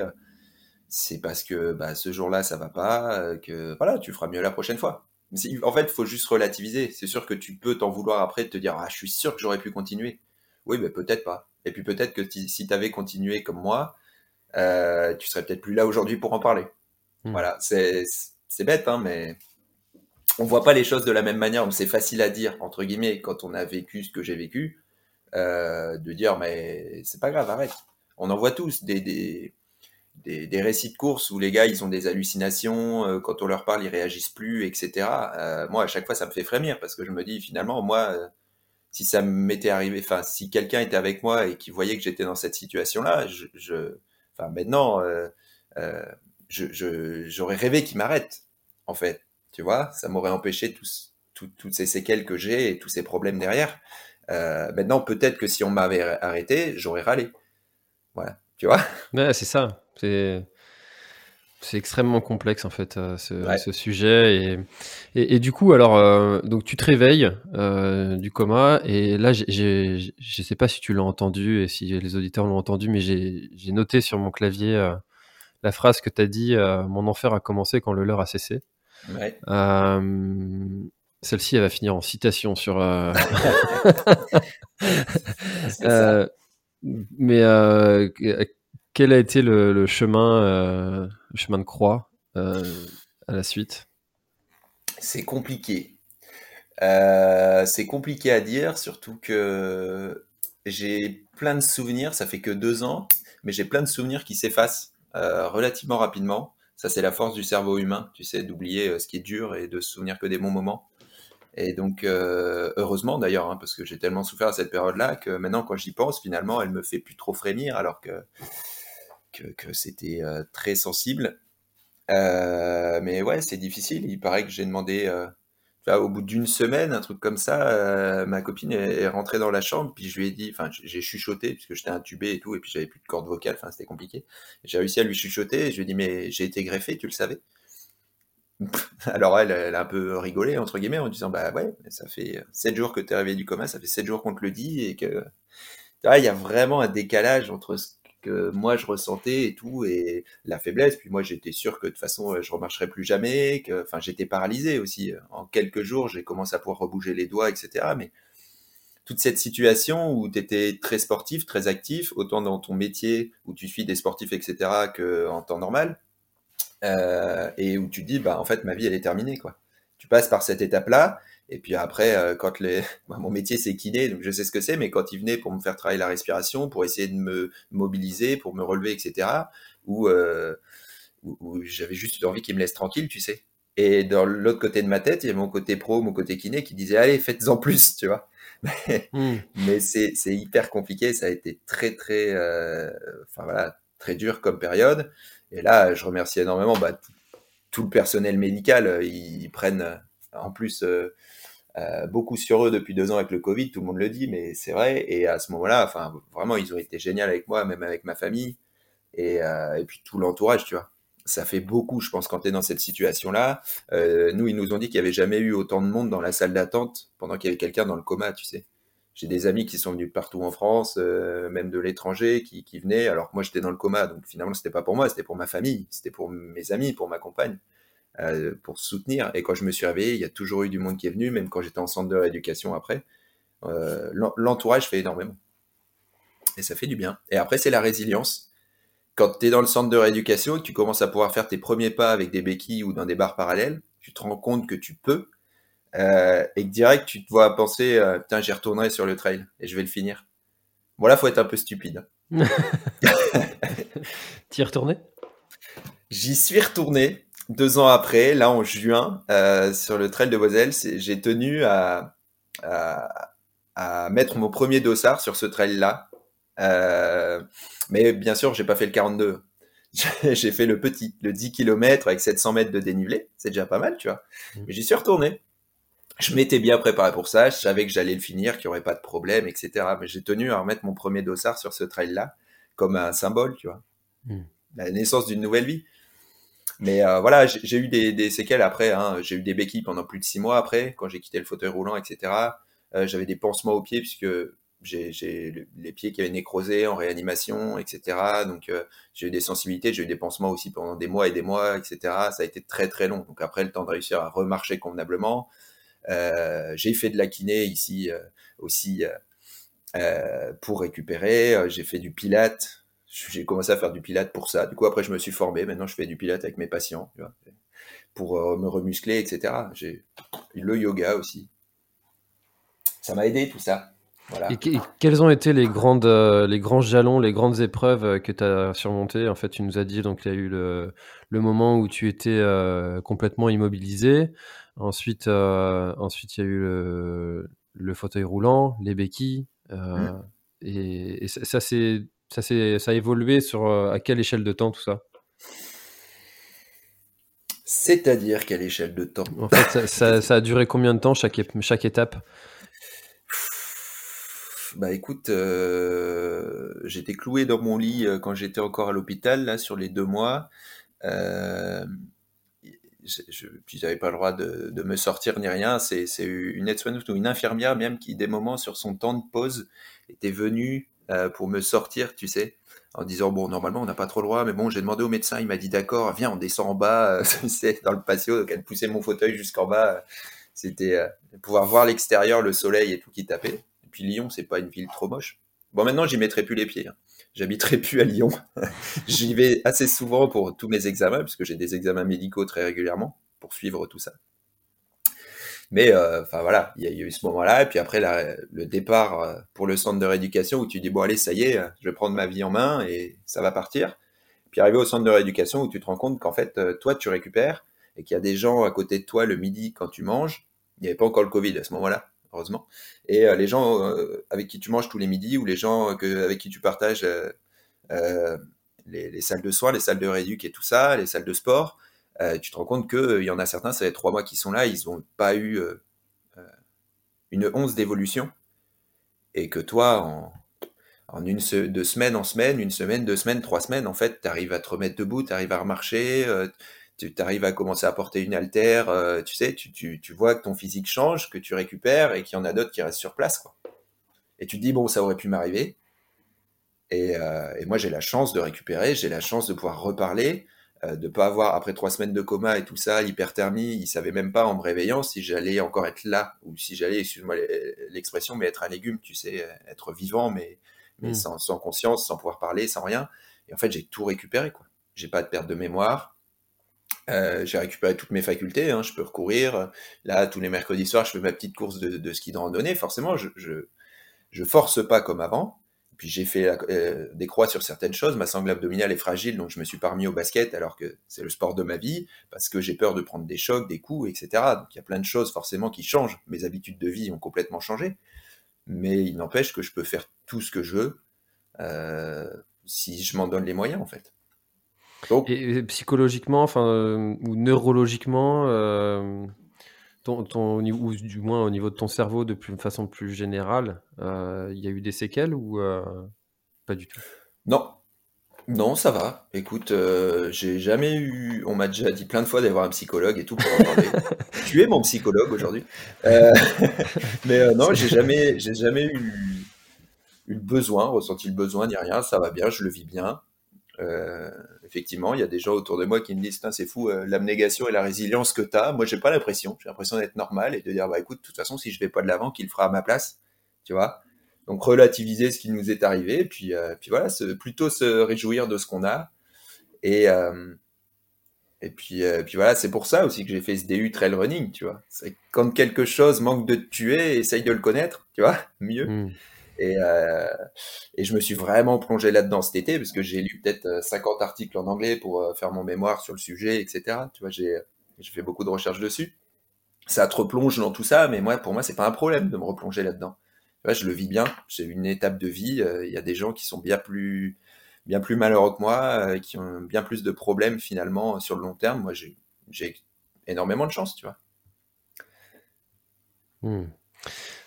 c'est parce que bah, ce jour-là, ça va pas, que voilà, tu feras mieux la prochaine fois. En fait, il faut juste relativiser. C'est sûr que tu peux t'en vouloir après de te dire, ah, je suis sûr que j'aurais pu continuer. Oui, mais peut-être pas. Et puis peut-être que si tu avais continué comme moi, euh, tu serais peut-être plus là aujourd'hui pour en parler. Hmm. Voilà, c'est bête, hein, mais on voit pas les choses de la même manière. C'est facile à dire, entre guillemets, quand on a vécu ce que j'ai vécu, euh, de dire, mais c'est pas grave, arrête. On en voit tous des, des, des, des, récits de course où les gars, ils ont des hallucinations, euh, quand on leur parle, ils réagissent plus, etc. Euh, moi, à chaque fois, ça me fait frémir parce que je me dis, finalement, moi, si ça m'était arrivé, enfin, si quelqu'un était avec moi et qui voyait que j'étais dans cette situation-là, je, je maintenant, euh, euh, j'aurais rêvé qu'il m'arrête, en fait. Tu vois, ça m'aurait empêché toutes ces séquelles que j'ai et tous ces problèmes derrière. Euh, maintenant, peut-être que si on m'avait arrêté, j'aurais râlé. Voilà, tu vois. Ouais, c'est ça. C'est c'est extrêmement complexe en fait euh, ce, sujet et, et, du coup alors euh, donc tu te réveilles euh, du coma et là je je sais pas si tu l'as entendu et si les auditeurs l'ont entendu mais j'ai noté sur mon clavier la phrase que tu as dit mon enfer a commencé quand le leur a cessé. Celle-ci elle va finir en citation sur. mais quel a été le, chemin, euh, chemin de croix euh, à la suite? C'est compliqué. Euh, c'est compliqué à dire, surtout que j'ai plein de souvenirs, ça fait que deux ans, mais j'ai plein de souvenirs qui s'effacent relativement rapidement. Ça, c'est la force du cerveau humain, tu sais, d'oublier ce qui est dur et de se souvenir que des bons moments. Et donc, heureusement d'ailleurs, hein, parce que j'ai tellement souffert à cette période-là que maintenant, quand j'y pense, finalement, elle me fait plus trop frémir, alors que que, c'était euh, très sensible. Euh, mais ouais, c'est difficile. Il paraît que j'ai demandé, euh, au bout d'une semaine, un truc comme ça, ma copine est, rentrée dans la chambre, puis je lui ai dit, enfin, j'ai chuchoté, puisque j'étais intubé et tout, et puis j'avais plus de corde vocale, enfin, c'était compliqué. J'ai réussi à lui chuchoter, et je lui ai dit, mais j'ai été greffé, tu le savais? Alors elle, elle a un peu rigolé, entre guillemets, en disant, bah ouais, ça fait 7 jours que tu es réveillé du coma, ça fait 7 jours qu'on te le dit, et que... il y a vraiment un décalage entre ce que moi je ressentais et tout, et la faiblesse. Puis moi j'étais sûr que de toute façon euh, je remarcherais plus jamais, que, enfin j'étais paralysé aussi. En quelques jours j'ai commencé à pouvoir rebouger les doigts, etc. Mais toute cette situation où tu étais très sportif, très actif, autant dans ton métier où tu suis des sportifs, etc., qu'en temps normal, euh, et où tu te dis, bah en fait ma vie elle est terminée quoi. Tu passes par cette étape-là, et puis après, euh, quand les, mon métier c'est kiné, donc je sais ce que c'est, mais quand ils venaient pour me faire travailler la respiration, pour essayer de me mobiliser, pour me relever, etc., ou euh, où, j'avais juste envie qu'ils me laissent tranquille, tu sais. Et dans l'autre côté de ma tête, il y a mon côté pro, mon côté kiné qui disait allez, faites-en plus, tu vois. Mais, hmm. mais c'est, hyper compliqué, ça a été très très, euh, enfin voilà, très dur comme période. Et là, je remercie énormément bah, tout le personnel médical, ils, prennent en plus beaucoup sur eux depuis deux ans avec le Covid, tout le monde le dit, mais c'est vrai. Et à ce moment-là, enfin, vraiment, ils ont été géniaux avec moi, même avec ma famille et, et puis tout l'entourage, tu vois ça fait beaucoup, je pense, quand tu es dans cette situation-là. Euh, nous, ils nous ont dit qu'il n'y avait jamais eu autant de monde dans la salle d'attente pendant qu'il y avait quelqu'un dans le coma, tu sais. J'ai des amis qui sont venus de partout en France, euh, même de l'étranger, qui, qui, venaient, alors que moi j'étais dans le coma, donc finalement c'était pas pour moi, c'était pour ma famille, c'était pour mes amis, pour ma compagne, euh, pour soutenir. Et quand je me suis réveillé, il y a toujours eu du monde qui est venu, même quand j'étais en centre de rééducation après. Euh, L'entourage fait énormément. Et ça fait du bien. Et après, c'est la résilience quand tu es dans le centre de rééducation tu commences à pouvoir faire tes premiers pas avec des béquilles ou dans des barres parallèles, tu te rends compte que tu peux euh, et que direct tu te vois penser putain j'y retournerai sur le trail et je vais le finir. Voilà, faut être un peu stupide. T'y es retourné J'y suis retourné deux ans après, là en juin, euh, sur le trail de Moselle. J'ai tenu à, à, à, mettre mon premier dossard sur ce trail-là. Euh, mais bien sûr, j'ai pas fait le 42. j'ai fait le petit, le 10 km avec 700 mètres de dénivelé. C'est déjà pas mal, tu vois. Mmh. Mais j'y suis retourné. Je m'étais bien préparé pour ça. Je savais que j'allais le finir, qu'il n'y aurait pas de problème, etc. Mais j'ai tenu à remettre mon premier dossard sur ce trail-là comme un symbole, tu vois. Mmh. La naissance d'une nouvelle vie. Mais euh, voilà, j'ai eu des, séquelles après. Hein. J'ai eu des béquilles pendant plus de six mois après, quand j'ai quitté le fauteuil roulant, etc. Euh, J'avais des pansements aux pieds puisque j'ai les pieds qui avaient nécrosé en réanimation, etc. Donc euh, j'ai eu des sensibilités, j'ai eu des pansements aussi pendant des mois et des mois, etc. Ça a été très très long. Donc après le temps de réussir à remarcher convenablement, j'ai fait de la kiné ici aussi pour récupérer. J'ai fait du pilate. J'ai commencé à faire du pilate pour ça. Du coup après je me suis formé. Maintenant je fais du pilate avec mes patients tu vois, pour me remuscler, etc. J'ai le yoga aussi. Ça m'a aidé tout ça. Et, quels ont été les, grandes, euh, les grands jalons, les grandes épreuves euh, que tu as surmontées? En fait, tu nous as dit donc il y a eu le, le moment où tu étais euh, complètement immobilisé. Ensuite, ensuite il y a eu le, le, fauteuil roulant, les béquilles. Mmh. Et, ça, ça, ça, ça a évolué sur à quelle échelle de temps tout ça? C'est-à-dire quelle échelle de temps? En fait, ça, ça, a duré combien de temps chaque, chaque étape? Bah écoute, euh, j'étais cloué dans mon lit euh, quand j'étais encore à l'hôpital, là, sur les deux mois. Euh, je, puis j'avais pas le droit de, de, me sortir ni rien. C'est, c'est une aide-soignante ou une infirmière même qui, des moments sur son temps de pause, était venue euh, pour me sortir, tu sais, en disant bon, normalement on n'a pas trop le droit, mais bon, j'ai demandé au médecin, il m'a dit d'accord, viens, on descend en bas, c'est dans le patio, donc elle poussait mon fauteuil jusqu'en bas. C'était pouvoir voir l'extérieur, le soleil et tout qui tapait puis Lyon, c'est pas une ville trop moche. Bon, maintenant, j'y mettrai plus les pieds. Hein. J'habiterai plus à Lyon. j'y vais assez souvent pour tous mes examens, puisque j'ai des examens médicaux très régulièrement pour suivre tout ça. Mais euh, enfin voilà, il y, a eu ce moment-là, et puis après le départ euh, pour le centre de rééducation où tu dis bon allez ça y est, je vais prendre ma vie en main et ça va partir. Puis arriver au centre de rééducation où tu te rends compte qu'en fait euh, toi tu récupères et qu'il y a des gens à côté de toi le midi quand tu manges. Il n'y avait pas encore le Covid à ce moment-là heureusement. Et euh, les gens euh, avec qui tu manges tous les midis ou les gens avec qui tu partages euh, les, salles de soins, les salles de rééduc et tout ça, les salles de sport, tu te rends compte qu'il y en a certains, ça fait trois mois qui sont là, ils n'ont pas eu une once d'évolution. Et que toi, en, en une de semaine en semaine, une semaine, deux semaines, trois semaines, en fait, tu arrives à te remettre debout, tu arrives à remarcher, tu arrives à commencer à porter une haltère, euh, tu sais, tu, tu, vois que ton physique change, que tu récupères et qu'il y en a d'autres qui restent sur place. Quoi. Et tu te dis, bon, ça aurait pu m'arriver. Et, euh, et, moi, j'ai la chance de récupérer, j'ai la chance de pouvoir reparler, euh, de pas avoir, après trois semaines de coma et tout ça, l'hyperthermie, ils savaient même pas en me réveillant si j'allais encore être là, ou si j'allais, excuse-moi l'expression, mais être un légume, tu sais, être vivant, mais, mais mmh. sans, sans conscience, sans pouvoir parler, sans rien. Et en fait, j'ai tout récupéré, quoi. J'ai pas de perte de mémoire, euh, j'ai récupéré toutes mes facultés, hein, je peux recourir. Là, tous les mercredis soirs, je fais ma petite course de, de ski de randonnée. Forcément, je, je, je, force pas comme avant. Puis j'ai fait euh, des croix sur certaines choses. Ma sangle abdominale est fragile, donc je me suis pas remis au basket alors que c'est le sport de ma vie, parce que j'ai peur de prendre des chocs, des coups, etc. Donc il y a plein de choses forcément qui changent. Mes habitudes de vie ont complètement changé. Mais il n'empêche que je peux faire tout ce que je veux euh, si je m'en donne les moyens, en fait. Donc, psychologiquement, enfin, ou neurologiquement, ton, ton, ou du moins au niveau de ton cerveau de façon plus générale, il y a eu des séquelles ou pas du tout? Non, non, ça va. Écoute, euh, j'ai jamais eu. On m'a déjà dit plein de fois d'aller voir un psychologue et tout pour en parler. tu es mon psychologue aujourd'hui. Euh, mais euh, non, j'ai jamais, j'ai jamais eu, eu le besoin, ressenti le besoin ni rien. Ça va bien, je le vis bien. Effectivement, il y a des gens autour de moi qui me disent c'est fou, l'abnégation et la résilience que tu as. Moi, j'ai pas l'impression. J'ai l'impression d'être normal et de dire bah écoute, de toute façon, si je vais pas de l'avant, qu'il le fera à ma place. Tu vois? Donc relativiser ce qui nous est arrivé, puis, euh, puis voilà, plutôt se réjouir de ce qu'on a. Et, euh, et puis, euh, puis voilà, c'est pour ça aussi que j'ai fait ce DU trail running, tu vois. Quand quelque chose manque de te tuer, essaye de le connaître, tu vois, mieux. Hmm. Et, et je me suis vraiment plongé là-dedans cet été, parce que j'ai lu peut-être 50 articles en anglais pour faire mon mémoire sur le sujet, etc. Tu vois, j'ai fait beaucoup de recherches dessus. Ça te replonge dans tout ça, mais moi, pour moi, c'est pas un problème de me replonger là-dedans je le vis bien. C'est une étape de vie. Euh, il y a des gens qui sont bien plus, bien plus malheureux que moi, euh, qui ont bien plus de problèmes finalement sur le long terme. Moi, j'ai énormément de chance, tu vois. Hmm.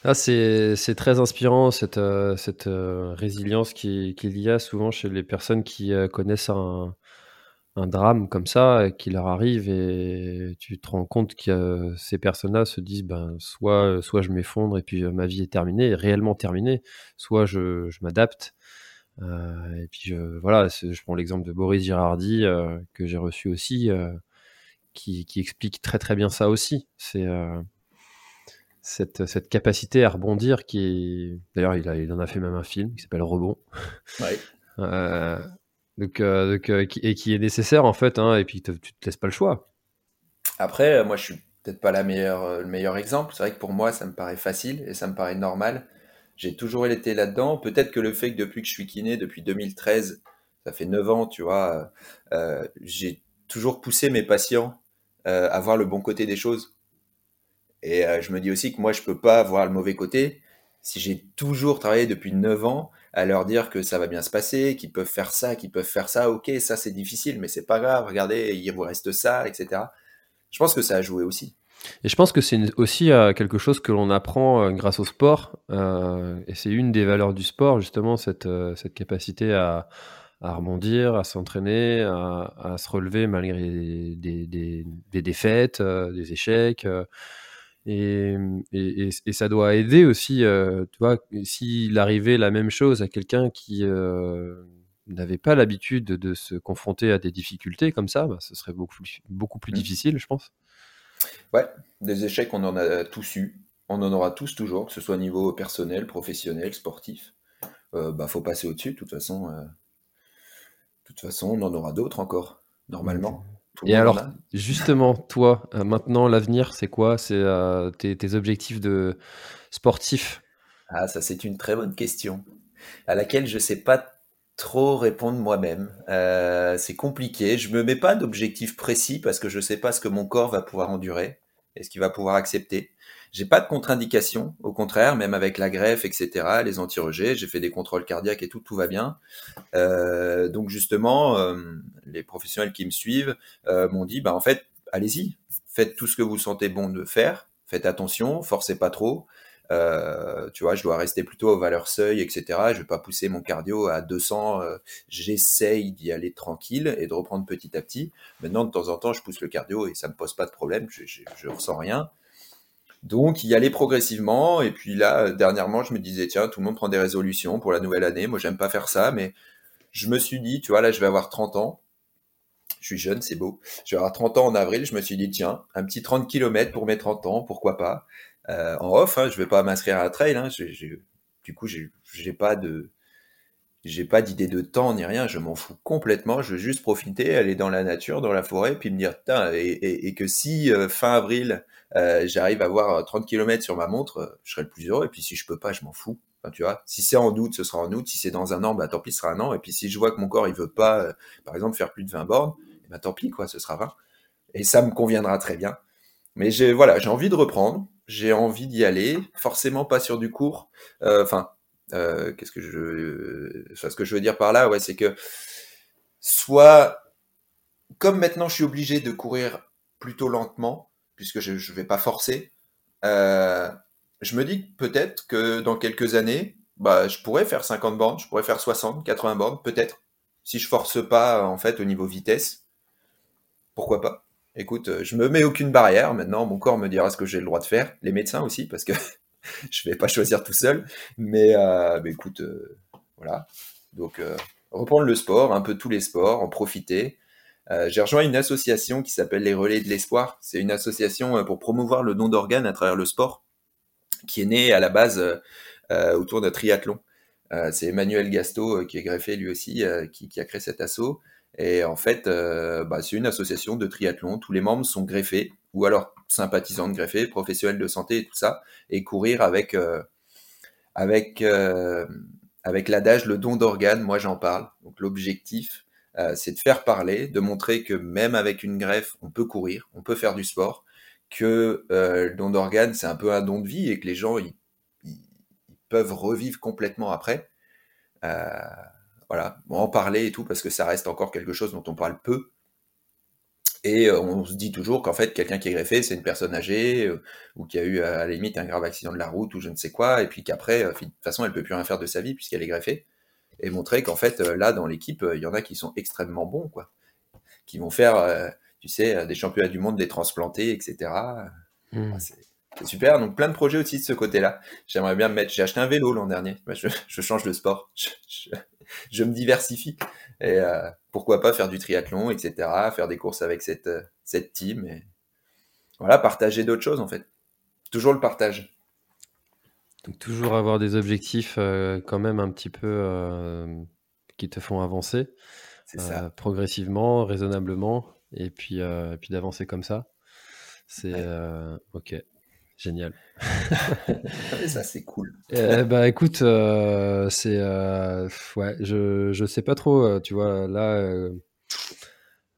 Ah, c'est très inspirant cette, euh, cette résilience qu'il y a souvent chez les personnes qui connaissent un, un drame comme ça qui leur arrive et tu te rends compte que ces personnes-là se disent ben soit soit je m'effondre et puis ma vie est terminée, réellement terminée, soit je, je m'adapte. Euh, et puis voilà, je prends l'exemple de Boris Girardi euh, que j'ai reçu aussi, euh, qui, qui, explique très très bien ça aussi. C'est cette, cette, capacité à rebondir qui est d'ailleurs il, il en a fait même un film qui s'appelle Rebond. Ouais. Donc, euh, euh, et qui est nécessaire en fait, hein, et puis tu te laisses pas le choix. Après, euh, moi je suis peut-être pas la meilleure, le meilleur exemple. C'est vrai que pour moi ça me paraît facile et ça me paraît normal. J'ai toujours été là-dedans. Peut-être que le fait que depuis que je suis kiné, depuis 2013, ça fait 9 ans, tu vois, j'ai toujours poussé mes patients à voir le bon côté des choses. Et je me dis aussi que moi je peux pas voir le mauvais côté si j'ai toujours travaillé depuis 9 ans à leur dire que ça va bien se passer, qu'ils peuvent faire ça, qu'ils peuvent faire ça, ok, ça c'est difficile, mais c'est pas grave, regardez, il vous reste ça, etc. Je pense que ça a joué aussi. Et je pense que c'est aussi euh, quelque chose que l'on apprend euh, grâce au sport, euh, et c'est une des valeurs du sport, justement, cette, cette capacité à, à rebondir, à s'entraîner, à, se relever malgré des, des défaites, des échecs. Et, et, et, ça doit aider aussi, euh, tu vois, s'il arrivait la même chose à quelqu'un qui euh, n'avait pas l'habitude de, se confronter à des difficultés comme ça, bah, ce serait beaucoup, beaucoup plus mmh. difficile, je pense. Ouais, des échecs, on en a tous eu. On en aura tous toujours, que ce soit au niveau personnel, professionnel, sportif. Euh, bah, faut passer au-dessus, de toute façon. Euh, de toute façon, on en aura d'autres encore, normalement. Et alors, justement, toi, euh, maintenant, l'avenir, c'est quoi? C'est euh, tes, objectifs de sportif Ah, ça, c'est une très bonne question à laquelle je ne sais pas trop répondre moi-même. Euh, c'est compliqué. Je me mets pas d'objectif précis parce que je ne sais pas ce que mon corps va pouvoir endurer et ce qu'il va pouvoir accepter. J'ai pas de contre-indication, au contraire, même avec la greffe, etc., les anti-rejets, j'ai fait des contrôles cardiaques et tout, tout va bien. Euh, donc justement, euh, les professionnels qui me suivent euh, m'ont dit, bah en fait, allez-y, faites tout ce que vous sentez bon de faire, faites attention, forcez pas trop. Euh, tu vois, je dois rester plutôt aux valeurs seuil, etc. Je vais pas pousser mon cardio à 200. Euh, J'essaye d'y aller tranquille et de reprendre petit à petit. Maintenant, de temps en temps, je pousse le cardio et ça me pose pas de problème. Je, je, je ressens rien. Donc y aller progressivement. Et puis là, dernièrement, je me disais, tiens, tout le monde prend des résolutions pour la nouvelle année. Moi, j'aime pas faire ça, mais je me suis dit, tu vois, là, je vais avoir 30 ans. Je suis jeune, c'est beau. Je vais avoir 30 ans en avril. Je me suis dit, tiens, un petit 30 km pour mes 30 ans, pourquoi pas. Euh, en off, hein, je vais pas m'inscrire à la trail. Hein, du coup, j'ai pas de j'ai pas d'idée de temps ni rien, je m'en fous complètement, je veux juste profiter, aller dans la nature, dans la forêt, puis me dire, et, que si euh, fin avril, euh, j'arrive à avoir 30 km sur ma montre, euh, je serai le plus heureux, et puis si je peux pas, je m'en fous. tu vois, si c'est en août, ce sera en août, si c'est dans un an, bah tant pis, ce sera un an, et puis si je vois que mon corps, il veut pas, par exemple, faire plus de 20 bornes, bah tant pis, quoi, ce sera 20. Et ça me conviendra très bien. Mais j'ai, voilà, j'ai envie de reprendre, j'ai envie d'y aller, forcément pas sur du court, enfin, euh, qu'est-ce que je, ce que je veux dire par là, ouais, c'est que soit comme maintenant je suis obligé de courir plutôt lentement, puisque je ne vais pas forcer, euh, je me dis peut-être que dans quelques années, bah, je pourrais faire 50 bornes, je pourrais faire 60, 80 bornes, peut-être, si je force pas en fait au niveau vitesse. Pourquoi pas Écoute, euh, je me mets aucune barrière. Maintenant, mon corps me dira ce que j'ai le droit de faire. Les médecins aussi, parce que je vais pas choisir tout seul. Mais, euh, écoute, euh, voilà. Donc, reprendre le sport, un peu tous les sports, en profiter. j'ai rejoint une association qui s'appelle les Relais de l'Espoir. C'est une association pour promouvoir le don d'organes à travers le sport, qui est née à la base autour d'un triathlon. c'est Emmanuel Gasto, qui est greffé lui aussi, qui, a créé cet assaut. Et en fait, euh, bah, c'est une association de triathlon. Tous les membres sont greffés, ou alors sympathisants de greffés, professionnels de santé et tout ça, et courir avec, euh, euh, avec l'adage le don d'organes. Moi, j'en parle. Donc, l'objectif, c'est de faire parler, de montrer que même avec une greffe, on peut courir, on peut faire du sport, que le don d'organes, c'est un peu un don de vie et que les gens, ils, peuvent revivre complètement après. Euh, voilà, en parler et tout, parce que ça reste encore quelque chose dont on parle peu. Et euh, on se dit toujours qu'en fait, quelqu'un qui est greffé, c'est une personne âgée, euh, ou qui a eu à la limite un grave accident de la route, ou je ne sais quoi, et puis qu'après, euh, de toute façon, elle peut plus rien faire de sa vie puisqu'elle est greffée. Et montrer qu'en fait, là, dans l'équipe, il y en a qui sont extrêmement bons, quoi. Qui vont faire, tu sais, des championnats du monde, des transplantés, etc. Mmh. C'est super. Donc, plein de projets aussi de ce côté-là. J'aimerais bien me mettre. J'ai acheté un vélo l'an dernier. Je, je, change de sport. Je, je me diversifie. Et euh, pourquoi pas faire du triathlon, etc., faire des courses avec cette, euh, cette team. Et voilà, partager d'autres choses en fait. Toujours le partage. Donc toujours avoir des objectifs euh, quand même un petit peu qui te font avancer. Ça. progressivement, raisonnablement, et puis, puis d'avancer comme ça. C'est ok. Génial. ça, c'est cool. Eh, bah écoute, euh, c'est. Euh, ouais, je, je sais pas trop, euh, tu vois, là.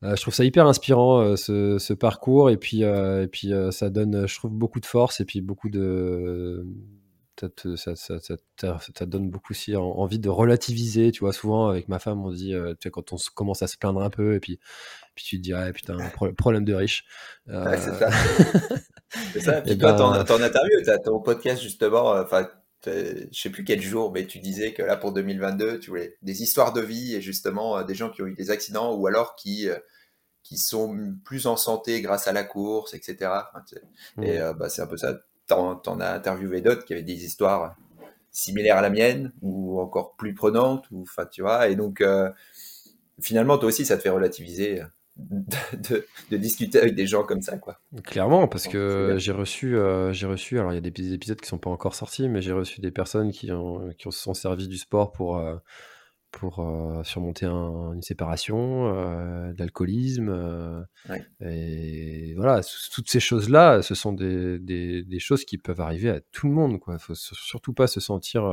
je trouve ça hyper inspirant ce, ce, parcours et puis, et puis ça donne, je trouve, beaucoup de force et puis beaucoup de. Ça, ça, ça, donne beaucoup aussi envie de relativiser, tu vois. Souvent, avec ma femme, on dit, tu sais, quand on commence à se plaindre un peu et puis, puis tu te dis, ah putain, problème de riche. Ouais, c'est ça. C'est ça. Puis toi, ben, ton, interview, tu as ton podcast justement, euh, enfin, je sais plus quel jour, mais tu disais que là pour 2022, tu voulais des histoires de vie et justement euh, des gens qui ont eu des accidents ou alors qui euh, qui sont plus en santé grâce à la course, etc. Et mmh. bah, c'est un peu ça. T'en, en as interviewé d'autres qui avaient des histoires similaires à la mienne ou encore plus prenantes ou enfin tu vois. Et donc finalement toi aussi ça te fait relativiser de, discuter avec des gens comme ça, quoi. Clairement, parce que j'ai reçu, euh, j'ai reçu, alors il y a des épisodes qui sont pas encore sortis, mais j'ai reçu des personnes qui ont, qui se sont servi du sport pour, euh, pour euh, surmonter une séparation, de l'alcoolisme, et voilà, toutes ces choses-là, ce sont des, des, choses qui peuvent arriver à tout le monde, quoi. Faut surtout pas se sentir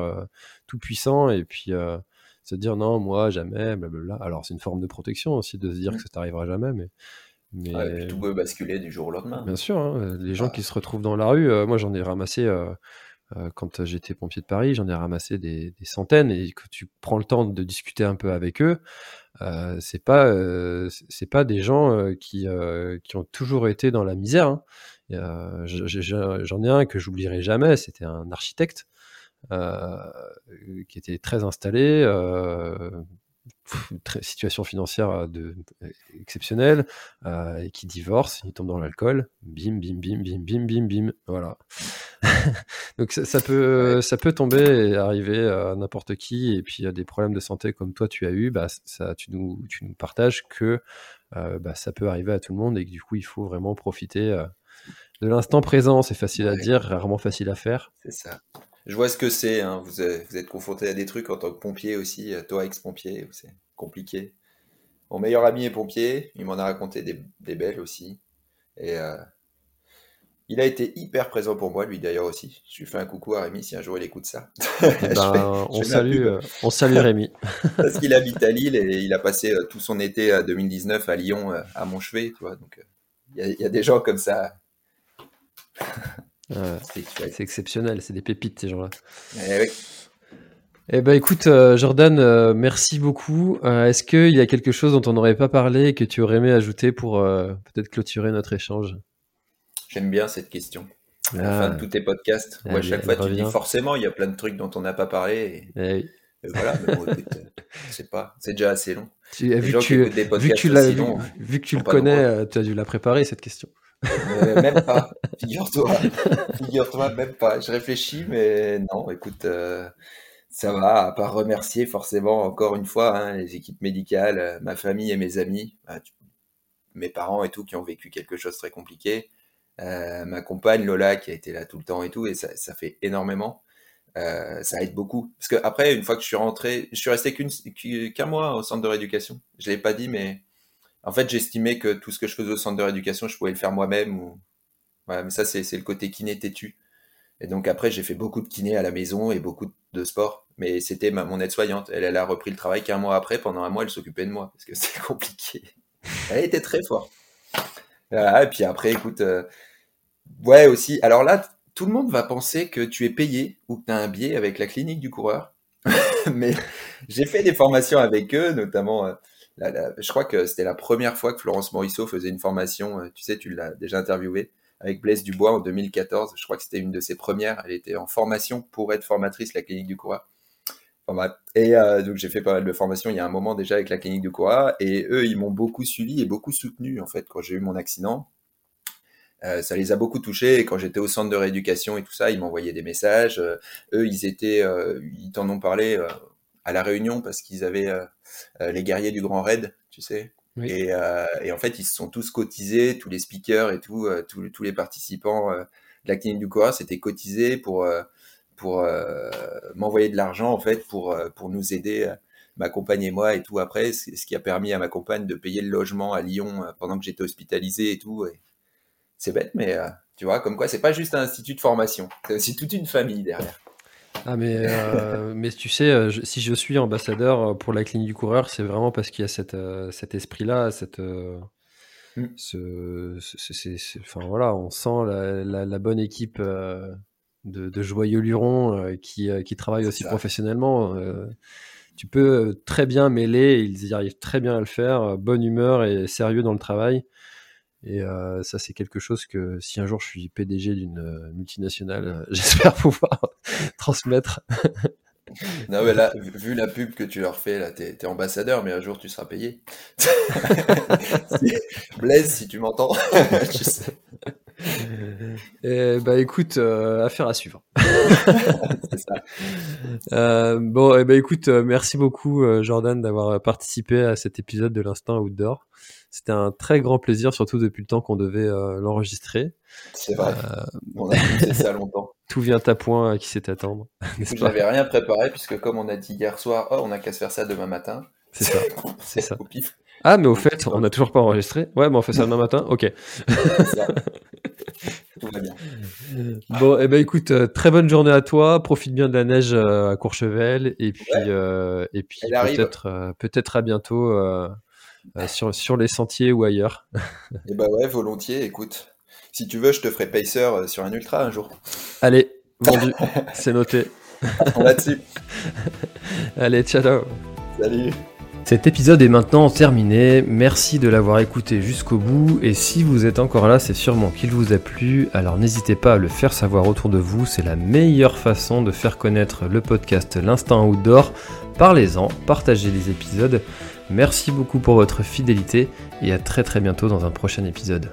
tout puissant et puis se dire non, moi, jamais, blablabla. Alors, c'est une forme de protection aussi de se dire mmh. que ça t'arrivera jamais, mais. mais... tout peut basculer du jour au lendemain. Bien sûr, hein, les gens qui se retrouvent dans la rue, euh, moi j'en ai ramassé, euh, euh, quand j'étais pompier de Paris, j'en ai ramassé des, centaines, et que tu prends le temps de discuter un peu avec eux, c'est pas, c'est pas des gens qui, qui ont toujours été dans la misère. Hein. J'en ai un que j'oublierai jamais, c'était un architecte euh, qui était très installé, situation financière de, exceptionnelle, et qui divorce, il tombe dans l'alcool, bim, bim, bim, bim, bim, bim, bim, voilà. Donc ça, peut, ça peut tomber et arriver à n'importe qui, et puis il y a des problèmes de santé comme toi tu as eu, bah, ça, tu, nous, tu nous partages que bah, ça peut arriver à tout le monde et que du coup il faut vraiment profiter de l'instant présent, c'est facile à dire, rarement facile à faire. C'est ça je vois ce que c'est. Hein. Vous, êtes, confronté à des trucs en tant que pompier aussi, euh, toi ex-pompier, c'est compliqué. Mon meilleur ami est pompier, il m'en a raconté des, belles aussi. Et euh, il a été hyper présent pour moi, lui d'ailleurs aussi. Je lui fais un coucou à Rémi si un jour il écoute ça. On, salue, euh, on salue Rémi. Parce qu'il habite à Lille et il a passé tout son été à 2019 à Lyon, à tu vois. Donc il y, a des gens comme ça c'est exceptionnel, c'est des pépites ces gens-là. Eh Eh ben écoute, euh, Jordan, euh, merci beaucoup. Euh, Est-ce qu'il y a quelque chose dont on n'aurait pas parlé et que tu aurais aimé ajouter pour euh, peut-être clôturer notre échange? J'aime bien cette question. À la Ah. fin de tous tes podcasts, où Ah, à chaque fois tu dis forcément, il y a plein de trucs dont on n'a pas parlé. Et, Eh oui. et voilà, mais bon, écoute, euh, c'est pas, c'est déjà assez long. Tu- vu, que tu, vu que vu, vu que le connais, euh, tu as dû la préparer cette question. Euh, même pas, figure-toi, figure-toi, même pas. Je réfléchis, mais non, écoute, euh, ça va, à part remercier forcément encore une fois hein, les équipes médicales, euh, ma famille et mes amis, bah, mes parents et tout qui ont vécu quelque chose de très compliqué, ma compagne Lola qui a été là tout le temps et tout, et ça, fait énormément. Ça aide beaucoup. Parce que après, une fois que je suis rentré, je suis resté qu'un mois au centre de rééducation. Je l'ai pas dit, mais en fait, j'estimais que tout ce que je faisais au centre de rééducation, je pouvais le faire moi-même. Mais ça, c'est c'est le côté kiné têtu. Et donc après, j'ai fait beaucoup de kiné à la maison et beaucoup de sport. Mais c'était mon aide-soignante. Elle, a repris le travail qu'un mois après. Pendant un mois, elle s'occupait de moi parce que c'était compliqué. Elle était très forte. Voilà, et puis après, écoute, euh, ouais aussi. Alors là, tout le monde va penser que tu es payé ou que tu as un biais avec la clinique du coureur. Mais j'ai fait des formations avec eux, notamment, euh, je crois que c'était la première fois que Florence Morisseau faisait une formation. euh, Tu sais, tu l'as déjà interviewé avec Blaise Dubois en 2014. Je crois que c'était une de ses premières. Elle était en formation pour être formatrice la clinique du bref. Et euh, donc j'ai fait pas mal de formations il y a un moment déjà avec la clinique du coureur. Et eux, ils m'ont beaucoup suivi et beaucoup soutenu en fait quand j'ai eu mon accident. Euh, ça les a beaucoup touchés et quand j'étais au centre de rééducation et tout ça, ils m'envoyaient des messages. Eux, ils étaient, ils t'en ont parlé à la réunion parce qu'ils avaient euh, euh, les guerriers du Grand Raid, tu sais. Oui. Et, euh, et en fait, ils se sont tous cotisés, tous les speakers et tout, euh, tous, tous les participants de la clinique du coureur s'étaient cotisés pour pour m'envoyer de l'argent en fait pour pour nous aider. ma compagne et moi et tout après, c'est ce qui a permis à ma compagne de payer le logement à Lyon pendant que j'étais hospitalisé et tout. Et c'est bête, mais tu vois, comme quoi, c'est pas juste un institut de formation, c'est aussi toute une famille derrière. Ah mais, euh, mais tu sais, euh, je- si je suis ambassadeur euh, pour la clinique du coureur, c'est vraiment parce qu'il y a cette, euh, cet esprit-là, cette, euh, Mm. ce, ce- c'est- c'est- c'est- enfin voilà, on sent la, la- la bonne équipe de, de joyeux lurons qui, qui travaille aussi ça. professionnellement. tu peux très bien mêler, ils y arrivent très bien à le faire, bonne humeur et sérieux dans le travail. Et euh, ça, c'est quelque chose que si un jour je suis PDG d'une euh, multinationale, euh, j'espère pouvoir transmettre. Non, mais là, vu- la pub que tu leur fais, là, t'es ambassadeur, mais un jour tu seras payé. Blaise, si tu m'entends, sais, Et bah écoute, euh, affaire à suivre. c'est ça. Euh, bon, et bah écoute, euh, merci beaucoup Jordan d'avoir participé à cet épisode de l'Instant Outdoor. C'était un très grand plaisir, surtout depuis le temps qu'on devait euh, l'enregistrer. C'est vrai. On a fait ça longtemps. Tout vient à point à qui sait attendre, pas? J'avais rien préparé, puisque comme on a dit hier soir, oh, on a qu'à se faire ça demain matin. C'est ça. C'est ça. Au pif. Ah, mais au fait, on n'a toujours pas enregistré. Ouais, mais on fait ça demain matin. Ok. C'est ça. Tout va bien. Bon, et ben écoute, euh, très bonne journée à toi. Profite bien de la neige euh, à Courchevel, et puis Ouais. euh, et puis peut-être peut-être à bientôt sur sur les sentiers ou ailleurs. Et bah ouais, volontiers, écoute. Si tu veux, je te ferai pacer euh, sur un ultra un jour. Allez, vendu, c'est noté. On va dessus. Allez, ciao. Salut. Cet épisode est maintenant terminé. Merci de l'avoir écouté jusqu'au bout. Et si vous êtes encore là, c'est sûrement qu'il vous a plu. Alors n'hésitez pas à le faire savoir autour de vous. C'est la meilleure façon de faire connaître le podcast L'Instant Outdoor. Parlez-en, partagez les épisodes. Merci beaucoup pour votre fidélité et à très très bientôt dans un prochain épisode.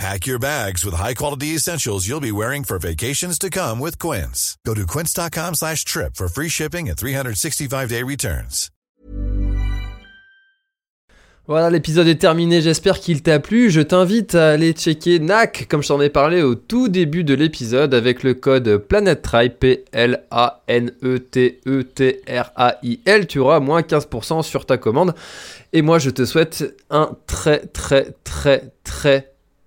Pack your bags with high-quality essentials you'll be wearing for vacations to come with Quince. Go to quince.com slash trip for free shipping and 365-day returns. Voilà, l'épisode est terminé, j'espère qu'il t'a plu. Je t'invite à aller checker NAC, comme je t'en ai parlé au tout début de l'épisode, avec le code PlanetTrail, P-L-A-N-E-T-E-T-R-A-I-L. Tu auras moins 15% sur ta commande. Et moi, je te souhaite un très, très, très, très,